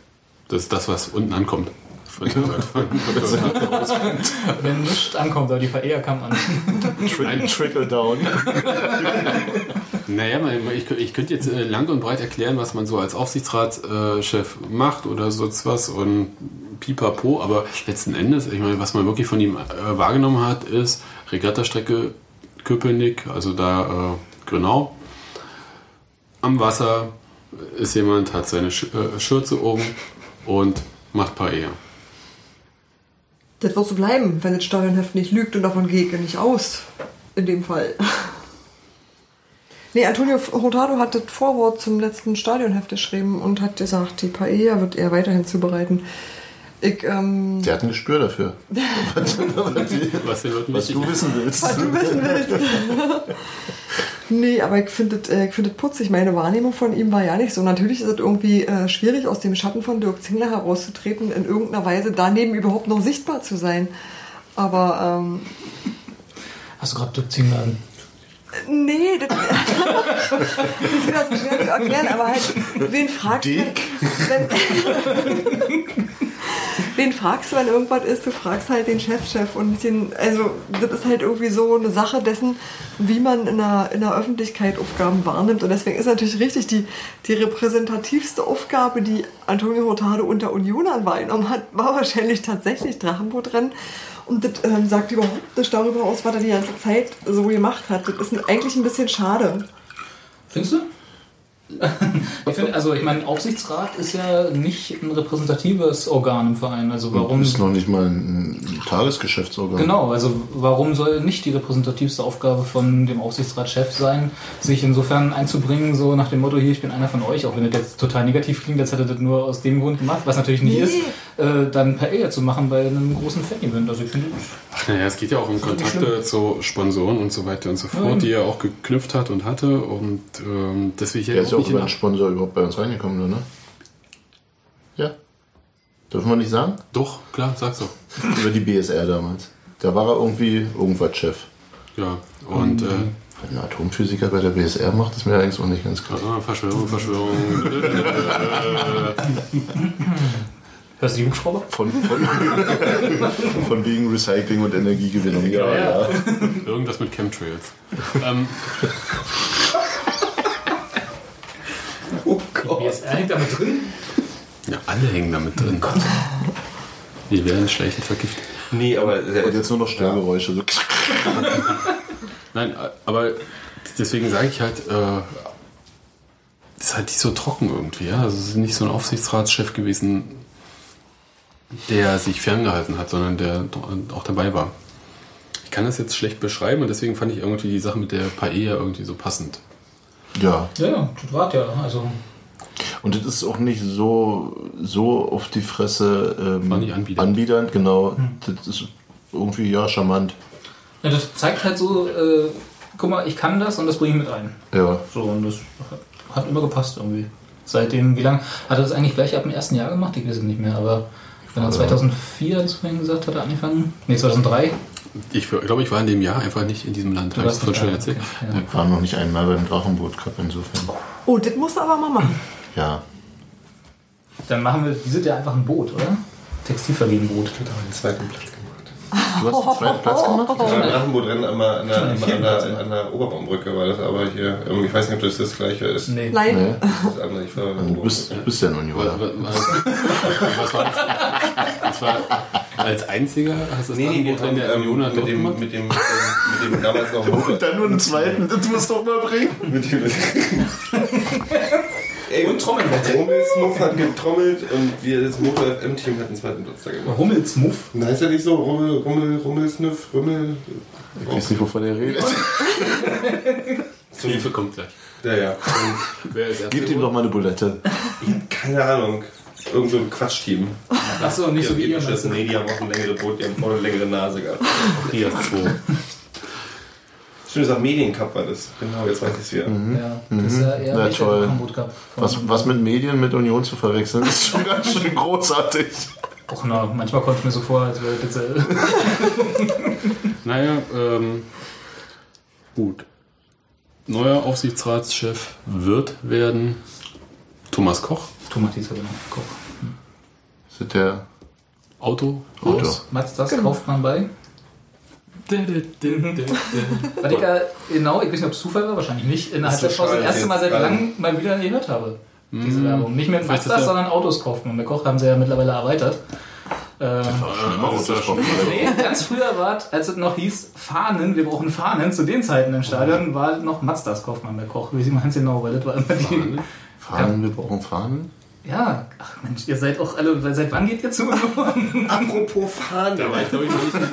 das ist das, was unten ankommt. Wenn nichts ankommt, aber die VR kam an. Trickle, trickle down. naja, ich, ich könnte jetzt äh, lang und breit erklären, was man so als Aufsichtsratschef macht oder sonst was und pipapo, aber letzten Endes, ich meine, was man wirklich von ihm äh, wahrgenommen hat, ist Regattastrecke Köpenick, also da äh, Grünau. Am Wasser ist jemand, hat seine Sch äh, Schürze oben und macht Paella. Das wird so bleiben, wenn das Stadionheft nicht lügt und davon gehe ich nicht aus. In dem Fall. Nee, Antonio Hurtado hat das Vorwort zum letzten Stadionheft geschrieben und hat gesagt, die Paella wird er weiterhin zubereiten. Ich, ähm, Der hat ein Gespür dafür. Was Leuten Was wichtig du wissen willst. was du wissen willst. nee, aber ich finde das, äh, ich find das putzig. Meine Wahrnehmung von ihm war ja nicht so. Natürlich ist es irgendwie äh, schwierig, aus dem Schatten von Dirk Zingler herauszutreten, in irgendeiner Weise daneben überhaupt noch sichtbar zu sein. Aber ähm, Hast du gerade Dirk Zingler an? Nee, das, das ist wieder so schwer zu erklären, aber halt, wen fragst du, wenn, wen fragst du, wenn irgendwas ist, du fragst halt den Chefchef und nicht den, also das ist halt irgendwie so eine Sache dessen, wie man in der, in der Öffentlichkeit Aufgaben wahrnimmt und deswegen ist natürlich richtig, die, die repräsentativste Aufgabe, die Antonio Hurtado unter Unionern wahrgenommen hat, war wahrscheinlich tatsächlich Drachenbootrennen und das ähm, sagt überhaupt nicht darüber aus, was er die ganze Zeit so gemacht hat. Das ist eigentlich ein bisschen schade. Findest du? Ich finde, also ich meine, Aufsichtsrat ist ja nicht ein repräsentatives Organ im Verein. Also warum? bist noch nicht mal ein Tagesgeschäftsorgan. Genau, also warum soll nicht die repräsentativste Aufgabe von dem Aufsichtsratschef sein, sich insofern einzubringen, so nach dem Motto, hier, ich bin einer von euch, auch wenn das jetzt total negativ klingt, als hätte das nur aus dem Grund gemacht, was natürlich nicht Nee. ist, äh, dann per Ehe zu machen bei einem großen Fan-Event. Also ich finde, Ach naja, es geht ja auch um Kontakte zu Sponsoren und so weiter und so fort, Ja, die er auch geknüpft hat und hatte. Und ähm, will ich ja Der ist ja auch über in einen Sponsor überhaupt bei uns reingekommen, ne? Ja. Dürfen wir nicht sagen? Doch, klar, sag's doch. Über die BSR damals. Da war er irgendwie irgendwas Chef. Ja, und äh, Was ein Atomphysiker bei der BSR macht, ist mir eigentlich auch nicht ganz klar. ah, Verschwörung, Verschwörung. du die Hubschrauber? Von, von, von wegen Recycling und Energiegewinnung. Ja, ja. Irgendwas mit Chemtrails. ähm, Oh Gott. BSR hängt da mit drin? ja, alle hängen damit drin. Wir werden schleichend vergiftet. Nee, aber Und jetzt nur noch Störgeräusche. So. Nein, aber deswegen sage ich halt, äh, das ist halt nicht so trocken irgendwie. Ja? Also es ist nicht so ein Aufsichtsratschef gewesen, der sich ferngehalten hat, sondern der auch dabei war. Ich kann das jetzt schlecht beschreiben und deswegen fand ich irgendwie die Sache mit der Paella irgendwie so passend. Ja. Ja, ja, das war ja. Also Und das ist auch nicht so, so auf die Fresse ähm, War nicht anbiedernd. anbiedernd, genau. Das ist irgendwie, ja, charmant. ja, das zeigt halt so, äh, guck mal, ich kann das und das bringe ich mit ein. Ja. So, und das hat immer gepasst irgendwie. Seitdem, wie lange? Hat er das eigentlich gleich ab dem ersten Jahr gemacht? Ich weiß es nicht mehr, aber wenn er 2004, hast du vorhin gesagt, hat er angefangen? Nee, 2003. Ich glaube, ich war in dem Jahr einfach nicht in diesem Land. Habe ich warst schon da, erzählt? okay, ja. War noch nicht einmal beim Drachenboot Cup insofern. Oh, das musst du aber mal machen. Ja. Dann machen wir, die sind ja einfach ein Boot, oder? Textilverliehenboot. hat auch den zweiten Platz gemacht. Du hast den zweiten Platz gemacht? Das war ein Drachenbootrennen an der, an, der, an, der, an der Oberbaumbrücke war das, aber hier, ich weiß nicht, ob das das gleiche ist. Nee. Nein. Nee. Das andere, ich war Du bist, du bist ja ein Was, Unioner. was, was war das? das war als einziger hast du das Nee, Drachenboot in der ähm, Union mit, dort dem, gemacht? mit, dem, mit, dem, mit dem damals noch Motor. dann nur einen zweiten, das musst du auch mal bringen. Mit dem, Ey, Und Trommelwette. Rummelsmuff hat getrommelt und wir, das Motor FM-Team, hat den zweiten Platz da gemacht. Rummelsmuff. Na, ist ja nicht so, Rummel, Rummel, Rummelsniff, Rummel. Ich weiß nicht, wovon er redet. Hilfe kommt gleich. Ja, ja. Und Wer ist erst Gebt ihm doch mal eine Bulette. ich hab keine Ahnung. Irgend so ein Quatschteam. Achso, nicht so wie ihr. Nee, die haben auch ein längere Boot, die haben vorne eine längere Nase gehabt. Prias 2. Stimmt, das war Mediencup war das. Genau, jetzt weiß ich es wieder. Ja, das ist ja eher der toll. Was, was mit Medien mit Union zu verwechseln, ist schon ganz schön großartig. Och, na, manchmal kommt es mir so vor, als wäre das äh, Naja, ähm, gut. Neuer Aufsichtsratschef wird werden Thomas Koch. Tomatisa, genau. Koch. Ist das der Auto Auto. raus. Mats, das kauft man bei. Weil ich ja, genau, ich weiß nicht, ob es Zufall war, wahrscheinlich nicht, in der Das ist so Halbzeitpause das erste Mal seit langem mal wieder gehört habe. Diese Werbung. Nicht mit Vielleicht ist Mazda, der- sondern Autos kauft man. Bei Koch haben sie ja mittlerweile erweitert. Ähm, nee, ganz früher war es, als es noch hieß, Fahnen, wir brauchen Fahnen, zu den Zeiten im Stadion war noch Mazdas kauft man bei Koch. Wie sie man es genau, weil das war immer die. Fahnen? Wir brauchen Fahnen? Ja, ach Mensch, ihr seid auch alle, seit wann geht ihr zu? Apropos Fahne. Da war ich, glaube ich, noch nicht.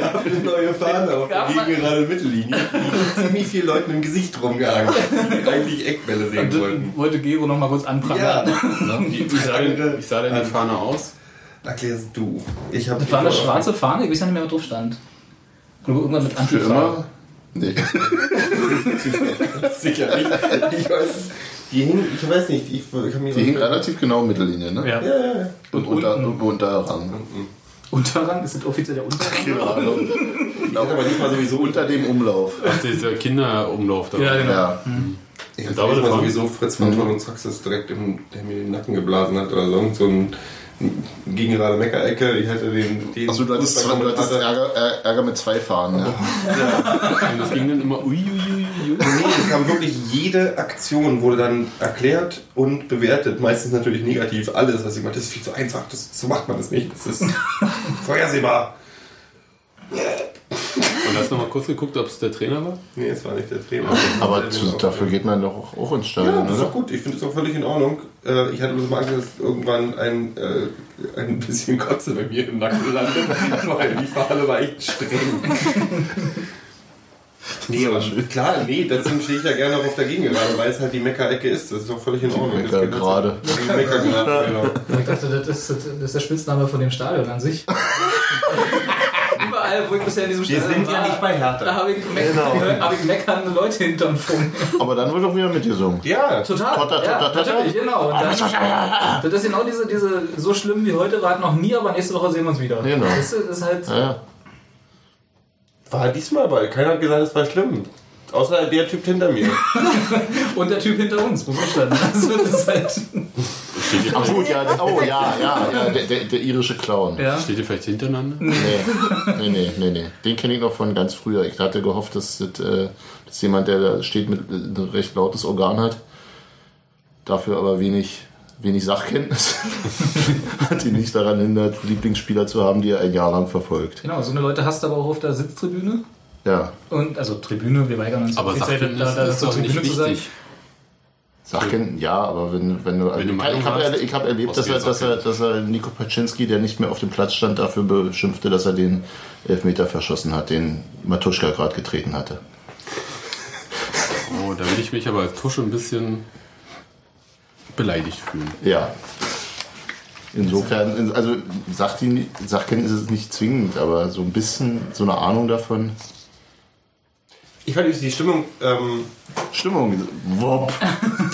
gab eine neue Fahne auf der gerade Mittellinie, die ziemlich viele Leuten im Gesicht rumgehangen haben, die eigentlich Eckbälle sehen Und wollten. dann wollte Gero noch mal kurz Ja, anprangern. Wie, wie, sah denn, wie sah denn die Fahne aus? erklärst du. Ich Das war eine schwarze Fahne, ich weiß ja nicht mehr, was drauf stand. Nur Irgendwann mit Für Antifa. immer? Nee. Sicher nicht. Ich weiß, die hing, ich weiß nicht, ich, ich Die hing relativ genau Mittellinie, ne? Ja. Ja, ja, ja. Und unter, irgendwo unterrang. Unterrang, ist das offiziell der Unterrang? Keine Ahnung. Ich hatte aber nicht mal sowieso Unter dem Umlauf. Ach, dieser Kinderumlauf da. Ja, genau. Ja. Ich Und der mal Fahne? sowieso Fritz von Ton und Saxes direkt im, der mir den Nacken geblasen hat oder so. So ein gegen gerade Meckerecke. Ich hatte den. den Achso, du hattest, zwei, du hattest Ärger, mit zwei Fahnen, ne? Und das ging dann immer ui, ui, ui, ui. Nee, es kam wirklich jede Aktion wurde dann erklärt und bewertet. Meistens natürlich negativ. Alles, was ich meinte, das ist viel zu einfach. Das, so macht man das nicht. Das ist vorhersehbar. Und hast du noch mal kurz geguckt, ob es der Trainer war? Nee, es war nicht der Trainer. Aber Der zu, dafür geht man doch auch ins Ja, Stadion, das ist auch oder? gut. Ich finde es auch völlig in Ordnung. Äh, Ich hatte bloß mal Angst, dass irgendwann ein, äh, ein bisschen Kotze bei mir im Nacken landet, weil die Fahne war echt streng. Nee, aber klar, nee, deswegen stehe ich ja gerne auch auf der Gegengerade, weil es halt die Meckerecke ist. Das ist auch völlig in Ordnung. Meckergrade. dazu. Die Meckergrade, genau. Ich dachte, das ist, das ist der Spitzname von dem Stadion an sich. Überall, wo ich bisher in diesem Wir sind ja nicht bei Hertha. Da habe ich, meck Genau. hab ich meckernde Leute hinterm Funk. Aber dann wird doch wieder mitgesungen. Ja, Total. Totter, ja, totter, totter. natürlich, genau. Und dann, das ist genau diese, diese, so schlimm wie heute war noch nie, aber nächste Woche sehen wir uns wieder. Genau. Das ist, das ist halt, Ja, ja. war diesmal bei. Keiner hat gesagt, es war schlimm. Außer der Typ hinter mir. und der Typ hinter uns, muss ich dann. Also, das ist halt, Ach gut, ja, oh ja, ja, ja der, der, der irische Clown. ja. Steht ihr vielleicht hintereinander? Nee, nee, nee, nee, nee. Den kenne ich noch von ganz früher. Ich hatte gehofft, dass das, äh, dass jemand, der da steht, mit äh, ein recht lautes Organ hat. Dafür aber wenig, wenig Sachkenntnis. hat ihn nicht daran hindert, Lieblingsspieler zu haben, die er ein Jahr lang verfolgt. Genau, so eine Leute hast du aber auch auf der Sitztribüne. Ja, Und, also Tribüne, wir weigern uns Aber Sachkenntnis da, da ist doch nicht Tribüne wichtig. Sachkenntnis, ja, aber wenn, wenn du. Wenn du ich habe ich hab erlebt, dass er, dass, er, dass er Nico Paczynski, der nicht mehr auf dem Platz stand, dafür beschimpfte, dass er den Elfmeter verschossen hat, den Matuschka gerade getreten hatte. Oh, da will ich mich aber als Tusche ein bisschen beleidigt fühlen. Ja. Insofern, also Sachkenntnis ist nicht zwingend, aber so ein bisschen so eine Ahnung davon. Ich fand die Stimmung, ähm, Stimmung, wupp.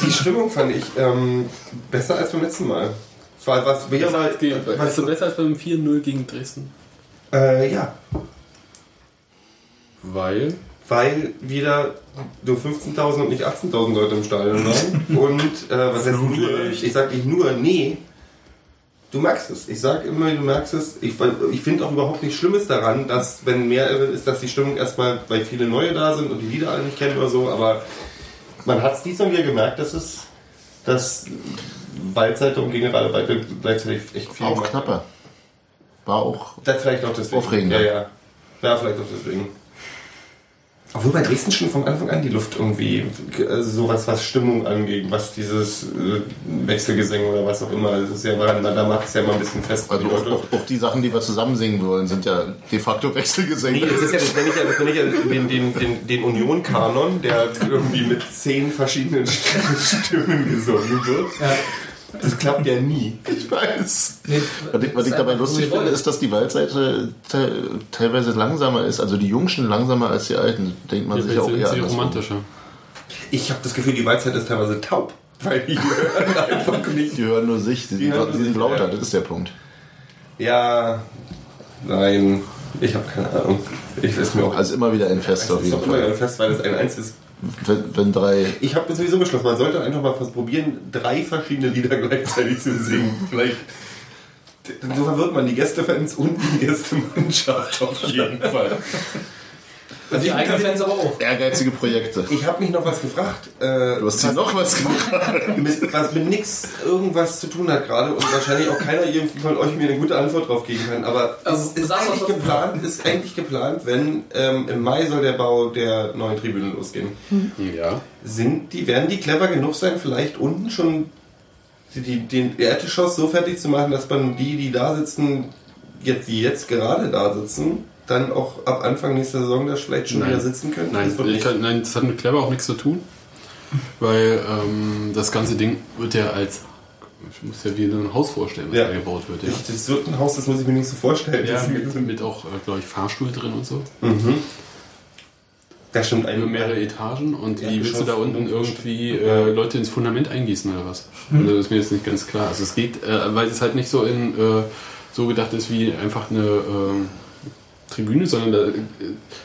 die Stimmung fand ich ähm, besser als beim letzten Mal. War was wieder mal, Weißt du, besser als beim 4-0 gegen Dresden? äh, ja, Weil weil wieder nur 15.000 und nicht 18.000 Leute im Stadion waren. Und äh, was heißt nur? Ich sag nicht nur, nee. Du merkst es. Ich sag immer, du merkst es. Ich, ich finde auch überhaupt nichts Schlimmes daran, dass, wenn mehr ist, dass die Stimmung erstmal, weil viele neue da sind und die Lieder alle nicht kennen oder so, aber man hat es diesmal wieder gemerkt, dass es, dass Waldzeitung gegen gerade beide gleichzeitig echt viel Auch gemacht haben. knapper. War auch. Das vielleicht auch deswegen. Aufregender. Ja, ja. Ja, vielleicht auch deswegen. Obwohl bei Dresden schon von Anfang an die Luft irgendwie äh, sowas, was Stimmung angeht, was dieses äh, Wechselgesänge oder was auch immer, das ist ja, da macht es ja mal ein bisschen fest. Also Die auch, auch, auch die Sachen, die wir zusammen singen wollen, sind ja de facto Wechselgesänge. Nee, das ist ja, das nenne ich ja, das nenne ich ja den, den, den, den Union-Kanon, der irgendwie mit zehn verschiedenen Stimmen gesungen wird. Das klappt ja nie. Ich weiß. Nee, Was ich, was ich dabei lustig finde, ist, dass die Waldseite te teilweise langsamer ist. Also die Jungschen langsamer als die Alten. Denkt man sich Jetzt auch eher sie romantischer. Ich habe das Gefühl, die Weizheit ist teilweise taub. Weil die hören einfach nicht. Die hören nur sich, die, Die sind, hören nur die sind sich, lauter, ja. das ist der Punkt. Ja, nein, ich habe keine Ahnung. Ich weiß mir auch. Also immer wieder ein Fest auf jeden doch immer ein Fall. Fest, weil das ein einziges. Wenn, wenn drei. Ich habe sowieso beschlossen, man sollte einfach mal fast probieren, drei verschiedene Lieder gleichzeitig zu singen. Vielleicht. So verwirrt man die Gästefans und die Gästemannschaft auf jeden Fall. Also Die ich, eigenen Fans aber auch. Ehrgeizige Projekte. ich habe mich noch was gefragt. Äh, Du hast dir noch was gemacht. mit, was mit nix irgendwas zu tun hat gerade und wahrscheinlich auch keiner von euch mir eine gute Antwort drauf geben kann. Aber Also, es ist eigentlich geplant, ist eigentlich geplant, wenn ähm, im Mai soll der Bau der neuen Tribüne losgehen. Ja. Sind die, werden die clever genug sein, vielleicht unten schon die, die, den Erdgeschoss so fertig zu machen, dass man die, die da sitzen, jetzt, die jetzt gerade da sitzen, dann auch ab Anfang nächster Saison da vielleicht schon Nein. wieder sitzen können? Nein, Das kann, nein, das hat mit Clever auch nichts zu tun, weil ähm, das ganze Ding wird ja als, ich muss ja wie ein Haus vorstellen, was Ja. da gebaut wird. Ja, Ich- Das wird ein Haus, das muss ich mir nicht so vorstellen. ja Das- mit, mit auch, äh, glaube ich, Fahrstuhl drin und so. Da stimmt Über mehrere Etagen und Ja, wie willst du da unten irgendwie äh, Leute ins Fundament eingießen oder was? Also das ist mir jetzt nicht ganz klar. Also es geht, äh, weil es halt nicht so in äh, so gedacht ist wie einfach eine ähm, Tribüne, sondern da äh,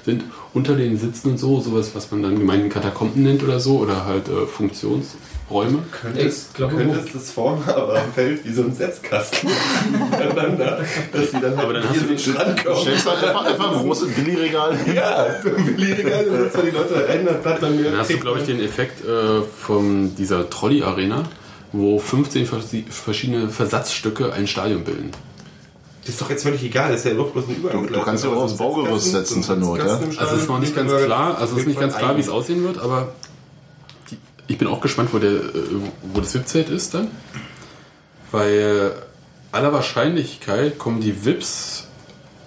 sind unter den Sitzen und so sowas, was man dann gemeinen Katakomben nennt oder so oder halt äh, Funktionsräume. Könnte es, Ich glaube, könnte wo- es das vorne aber am Feld wie so ein Setzkasten miteinander, dass die dann Aber dann hast hier du so einen Schrank Du kommen. stellst halt einfach, einfach ein großes Billigregal. Ja, Billigregal, dann setzen wir die Leute rein, dann hat man mir Dann hast du, glaube ich, den Effekt äh, von dieser Trolley-Arena, wo 15 vers- verschiedene Versatzstücke ein Stadion bilden. Das ist doch jetzt völlig egal, das ist ja doch bloß ein Übergang. Du- du kannst ja auch aufs Baugerüst setzen zur Not, ja? Also es ist noch nicht ganz klar, also es ist nicht ganz klar, wie es aussehen wird, aber die, ich bin auch gespannt, wo, der, äh, wo das VIP-Zelt ist dann. Weil aller Wahrscheinlichkeit kommen die VIPs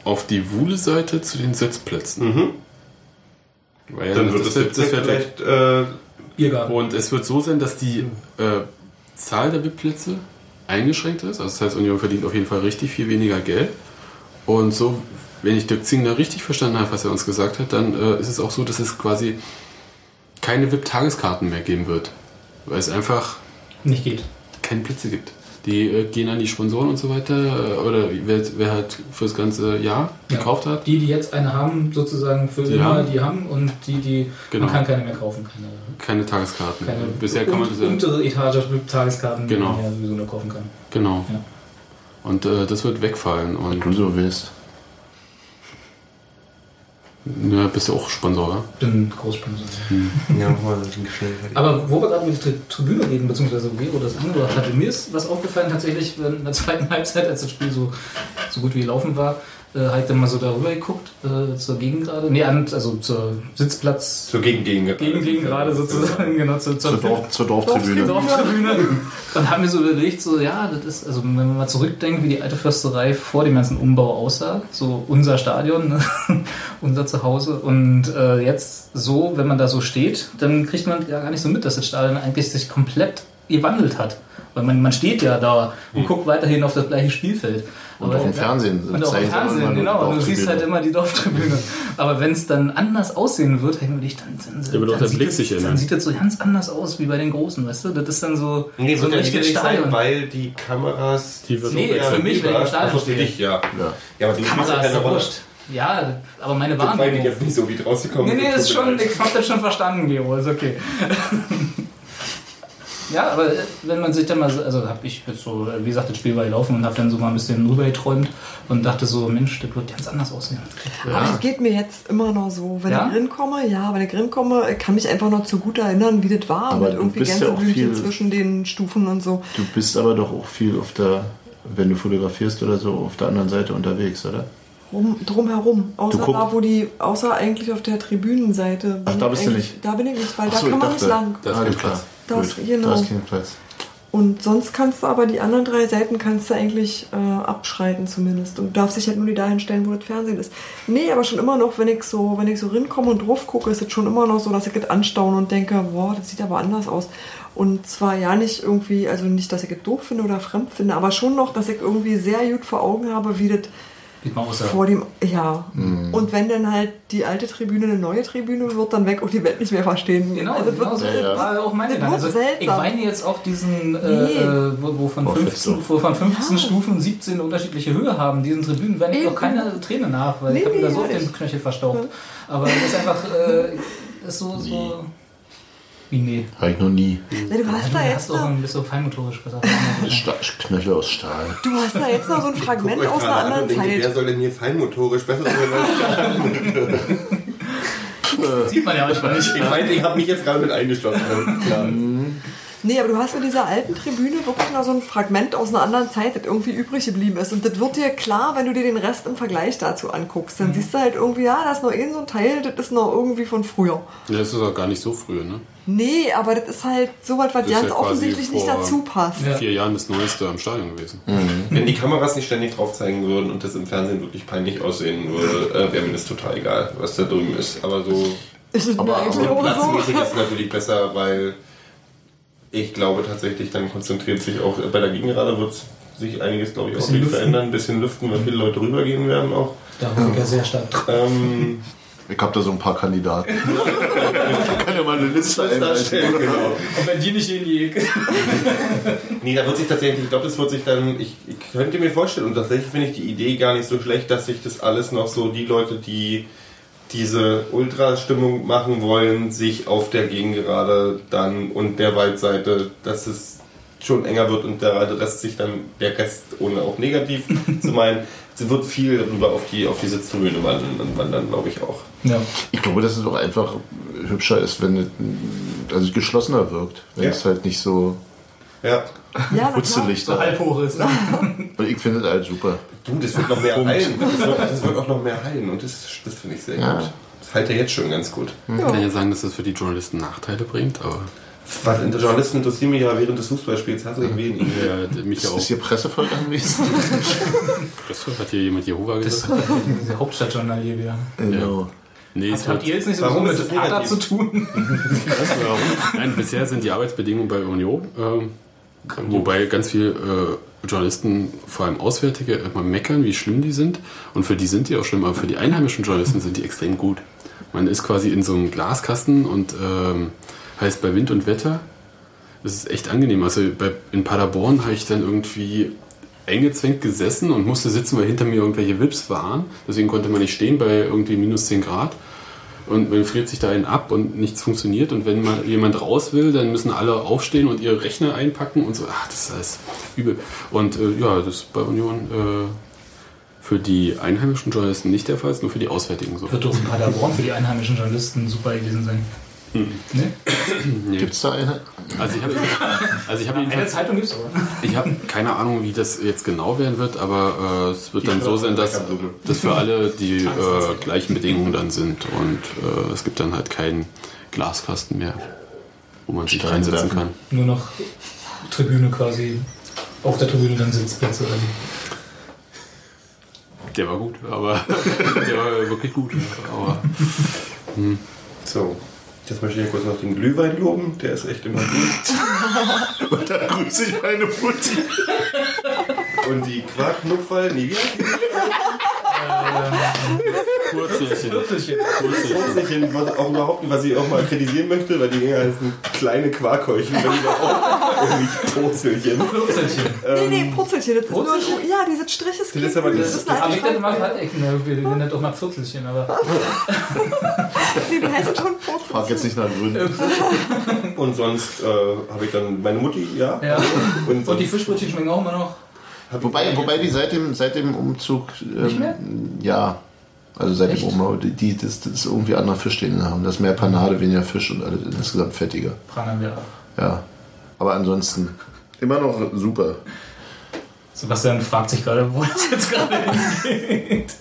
auf die Wuhle-Seite zu den Sitzplätzen. Mhm. Weil Dann wird das, das, das vielleicht... Äh. Und es wird so sein, dass die äh, Zahl der VIP-Plätze eingeschränkt ist. Also das heißt, Union verdient auf jeden Fall richtig viel weniger Geld. Und so, wenn ich Dirk Zingler richtig verstanden habe, was er uns gesagt hat, dann äh, ist es auch so, dass es quasi keine VIP-Tageskarten mehr geben wird. Weil es einfach Nicht geht. keine Plätze gibt. Die äh, gehen an die Sponsoren und so weiter. Äh, oder wer, wer halt fürs ganze Jahr Ja. gekauft hat. Die, die jetzt eine haben, sozusagen für Die immer, haben. die haben und die, die Genau. man kann keine mehr kaufen. Keine, Keine Tageskarten. keine Bisher kann man untere Etage Tageskarten, die Genau. man ja sowieso nur kaufen kann. Genau. Ja. Und äh, das wird wegfallen. Und Wenn du so willst. Ja, bist du auch Sponsor, oder? Bin Großsponsor. ja, schnell fertig. Aber wo wir gerade über die Tri- Tribüne reden, beziehungsweise Gero das angebracht hatte, mir ist was aufgefallen tatsächlich in der zweiten Halbzeit, als das Spiel so, so gut wie laufen war, äh, halt dann mal so darüber geguckt, äh, zur Gegengrade, nee, an, also zur Sitzplatz, So gegen gegen. gegen Gegengrade sozusagen, genau, zur, zur, Zur, Dorf, zur Dorftribüne. Dorftribüne. Und haben mir so überlegt, so, ja, das ist, also wenn man mal zurückdenkt, wie die alte Försterei vor dem ganzen Umbau aussah, so unser Stadion, ne? unser Zuhause. Und äh, jetzt so, wenn man da so steht, dann kriegt man ja gar nicht so mit, dass das Stadion eigentlich sich komplett gewandelt hat. Weil man, man steht ja da und guckt weiterhin auf das gleiche Spielfeld. Und auch im Fernsehen Und auch im Fernsehen, die genau. Und du siehst Dorftribüne. halt immer die Dorftribüne. Aber wenn es dann anders aussehen wird, denken wir dich, dann, dann, Da wird auch dann, der sieht Blick das, sich dann sieht das so ganz anders aus wie bei den Großen, weißt du? Das ist dann so, Nee, so wird ein ja nicht richtiges sein, Stadion. weil die Kameras... Die wird Nee, auch für mich, wenn ich im Stadion stehe. dich, ja. Ja. Ja, aber du spielst ja Kamera ist keine ja Rolle. wurscht. Ja, aber meine Das meine ich Wahrnehmung. jetzt nicht so, wie draus gekommen Nee, nee, ist schon, ich hab das schon verstanden, Gero, ist okay. ja, aber wenn man sich dann mal, so- also hab ich jetzt so, äh, wie gesagt, das Spiel war gelaufen und hab dann so mal ein bisschen rüber geträumt und dachte so, Mensch, das wird ganz anders aussehen. Aber es geht mir jetzt immer noch so. Wenn Ja? ich drin komme, ja, wenn ich drin komme, ich kann mich einfach noch zu gut erinnern, wie das war. Aber mit du irgendwie bist ja auch Gänseblümchen viel- zwischen den Stufen und so. Du bist aber doch auch viel auf der, wenn du fotografierst oder so, auf der anderen Seite unterwegs, oder? rum, drumherum. Außer da, wo die, außer eigentlich auf der Tribünenseite. Ach, da bist du nicht. Da bin ich nicht, weil Ach da so, kann man nicht dachte- lang. Da ist Alles kein klar. Platz. Da ist- Gut, genau. Da ist kein Platz. Und sonst kannst du aber die anderen drei Seiten kannst du eigentlich äh, abschreiten zumindest. Und darfst dich halt nur die dahin stellen, wo das Fernsehen ist. Nee, aber schon immer noch, wenn ich so, wenn ich so rinkomme und drauf gucke, ist es schon immer noch so, dass ich das anstaune und denke, boah, das sieht aber anders aus. Und zwar ja nicht irgendwie, also nicht, dass ich es doof finde oder fremd finde, aber schon noch, dass ich irgendwie sehr gut vor Augen habe, wie das Vor dem, ja. Mhm. Und wenn dann halt die alte Tribüne eine neue Tribüne wird, dann weg und die Welt nicht mehr verstehen. Genau, also, genau wird, so Ja, ja. war auch meine wird Also, ich seltsam. meine jetzt auch diesen, äh, Nee. äh, wo, wo, von Oh, 15, fest wo von 15 Stufen 17 unterschiedliche Höhe haben. Diesen Tribünen werden ich auch keine Träne nach, weil Nee, ich habe mir nee, da so ja auf den. Knöchel verstaucht. Aber das ist einfach, äh, ist so, so, wie nee. Habe ich noch nie. Nee, du hast da jetzt auch noch, ein bisschen feinmotorisch gesagt. Sta Knöchel aus Stahl. du hast da jetzt noch so ein Fragment aus einer anderen wer Zeit. soll denn hier feinmotorisch besser sein als Sieht man ja manchmal nicht. Ich meinte, ich habe mich jetzt gerade mit eingeschlossen. Nee, aber du hast mit dieser alten Tribüne wirklich noch so ein Fragment aus einer anderen Zeit, das irgendwie übrig geblieben ist. Und das wird dir klar, wenn du dir den Rest im Vergleich dazu anguckst. Dann siehst du halt irgendwie, ja, da ist noch eh so ein Teil, das ist noch irgendwie von früher. Ja, das ist auch gar nicht so früh, ne? Nee, aber das ist halt so was, was ganz ja quasi offensichtlich nicht dazu passt. Ja. Vier Jahren das Neueste am Stadion gewesen. Wenn die Kameras nicht ständig drauf zeigen würden und das im Fernsehen wirklich peinlich aussehen würde, äh, wäre mir das total egal, was da drüben ist. Aber so Ist es mir Aber- eigentlich aber auch platzmäßig so. ist es natürlich besser, weil ich glaube tatsächlich, dann konzentriert sich auch bei der Gegengerade wird sich einiges, glaube ich, auch lüften. verändern. Ein bisschen lüften, weil viele Leute rübergehen werden auch. Da bin ich ja sehr stark. Ähm, Ich habe da so ein paar Kandidaten. ich kann ja mal eine Liste einreichen. genau. Und wenn die nicht in die Ecke. Nee, da wird sich tatsächlich, ich glaube, das wird sich dann, ich, ich könnte mir vorstellen, und tatsächlich finde ich die Idee gar nicht so schlecht, dass sich das alles noch so, die Leute, die diese Ultrastimmung machen wollen, sich auf der Gegengerade dann und der Waldseite, dass es schon enger wird und der Rest sich dann, der Rest, ohne auch negativ zu meinen, es wird viel rüber auf die, auf die Sitztribüne wandern, wandern glaube ich auch. Ja. Ich glaube, dass es auch einfach hübscher ist, wenn es also geschlossener wirkt. Wenn Ja. es halt nicht so Ja. Ja, putzelig So da halb hoch ist. Ne? Und ich finde es halt super. Du, das wird noch mehr heilen. Das wird, das wird auch noch mehr heilen und das, das finde ich sehr Ja. gut. Das hält er jetzt schon ganz gut. Ich kann ja sagen, dass das für die Journalisten Nachteile bringt, aber Was die Journalisten interessieren mich ja während des Fußballspiels herzlich wenig. ja, mich ja Ist auch. hier Pressevolk anwesend? Hat hier jemand Jehova Das gesagt? ist diese Hauptstadtjournal hier wieder. genau. Nee, es Habt, ihr jetzt nicht so Warum mit ist negativ? zu tun? nein, bisher sind die Arbeitsbedingungen bei Union, ähm, wobei ganz viele äh, Journalisten, vor allem Auswärtige, immer meckern, wie schlimm die sind. Und für die sind die auch schlimm, aber für die einheimischen Journalisten sind die extrem gut. Man ist quasi in so einem Glaskasten und ähm, heißt bei Wind und Wetter. Das ist echt angenehm. Also bei, in Paderborn habe ich dann irgendwie eingezwängt gesessen und musste sitzen, weil hinter mir irgendwelche Wips waren. Deswegen konnte man nicht stehen bei irgendwie minus 10 Grad. Und man friert sich da einen ab und nichts funktioniert. Und wenn mal jemand raus will, dann müssen alle aufstehen und ihre Rechner einpacken und so. Ach, das ist alles übel. Und äh, ja, das ist bei Union äh, für die einheimischen Journalisten nicht der Fall, ist nur für die Auswärtigen so. Wird doch in Paderborn für die einheimischen Journalisten super gewesen sein. Ne? Nee. Gibt es da eine? Also ich habe also ich hab Eine Zeitung gibt's aber. Ich habe keine Ahnung, wie das jetzt genau werden wird, aber äh, es wird Die dann so sein, dass, dass für alle die äh, gleichen Bedingungen dann sind und äh, es gibt dann halt keinen Glaskasten mehr, wo man sich reinsetzen kann. Nur noch Tribüne quasi. Auf der Tribüne dann Sitzplätze. Oder wie. Der war gut, aber der war wirklich gut. Aber So, jetzt möchte ich ja kurz noch den Glühwein loben. Der ist echt immer gut. Und da grüße ich meine Mutti. Und die Quarknupferl, nee, wie heißt die? Kurzelchen. Viertelchen. Purzelchen, was auch überhaupt nicht, was ich auch mal kritisieren möchte, weil die Dinger heißen kleine Quarkhäulchen, wenn die auch nicht Purzelchen. Viertelchen. Nee, nee, Purzelchen. Das ist Purzelchen? ja, dieses Strich ist Das ist aber das- das ist eine Aber ich dachte hat Ecken. ne? Wir nennen das doch mal Viertelchen, aber. Nee, die heißen schon Purzelchen. Frag jetzt nicht nach Gründen. Und sonst äh, habe ich dann meine Mutti, ja. Ja. Und, Und die Fischbrötchen schmecken auch immer noch. Wobei, wobei die seit dem, seit dem Umzug. Ähm, Nicht mehr? Ja. Also seit Echt? dem Umbau, die, die das, das ist irgendwie anderer Fisch, den die haben. Das ist mehr Panade, weniger Fisch und alles insgesamt fettiger. Pranavera. Ja. Aber ansonsten immer noch super. Sebastian fragt sich gerade, wo das jetzt gerade hingeht.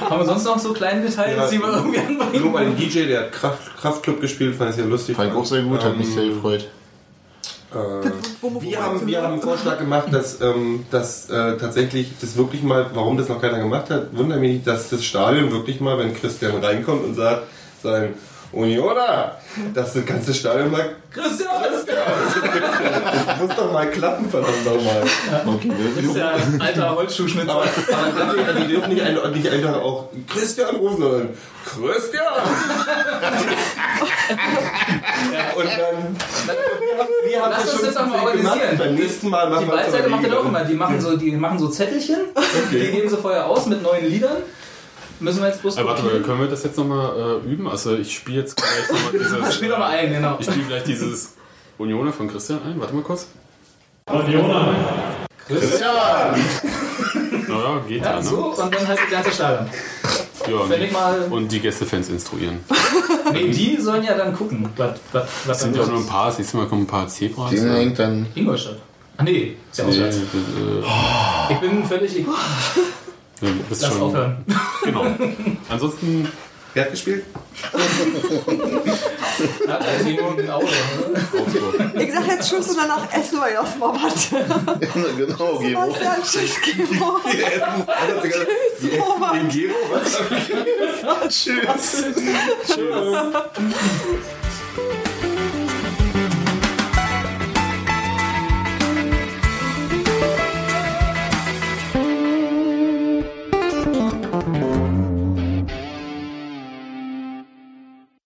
Haben wir sonst noch so kleine Details, Ja, die wir irgendwie anbringen? Nur bei dem DJ, der hat Kraft, Kraftclub gespielt, fand ich sehr lustig. Fand ich auch sehr gut, hat mich Ähm, sehr gefreut. Wir haben, wir haben einen Vorschlag gemacht, dass, ähm, dass äh, tatsächlich das wirklich mal, warum das noch keiner gemacht hat, wundert mich nicht, dass das Stadion wirklich mal, wenn Christian reinkommt und sagt, sein Unioner, dass das ganze Stadion mal Christian! das muss doch mal klappen, verdammt nochmal. Okay, wir, Das ist ja ein alter Holzschuhschnitzer. Aber, aber dafür, die dürfen nicht, ein, nicht einfach auch Christian rufen, sondern Christian! Und dann. Wir haben Lass das uns schon das mal gemacht. organisieren. Beim nächsten Mal machen Die wir es Ballseite macht das auch immer. Die machen so, die machen so Zettelchen, die geben sie vorher aus mit neuen Liedern. Müssen wir jetzt bloß Äh, warte mal, können wir das jetzt nochmal äh, üben? Also ich spiele jetzt gleich nochmal dieses... Spiel doch mal ein, genau. Ich spiele gleich dieses Unioner von Christian ein. Warte mal kurz. Uniona. Naja, geht ja, Ja, ne? so, und dann halt die ganze Stadion. Ja, ich und die Gästefans instruieren. Nee, die sollen ja dann gucken, was, was, sind da ja los nur ein paar, siehst du mal, kommen ein paar Zebras. ja. hängt dann. Ingolstadt. Ah nee, ist ja Nee, auswärts. äh, Ich bin völlig. Du bist lass schon, aufhören. Genau. Ansonsten, Wer hat gespielt? Ja, also ein Auto. Augsburg. Ich sag jetzt Tschüss und danach essen wir erstmal was. genau, Gero. Sebastian, Tschüss, Gero. Den Gero? Was? Tschüss. Tschüss.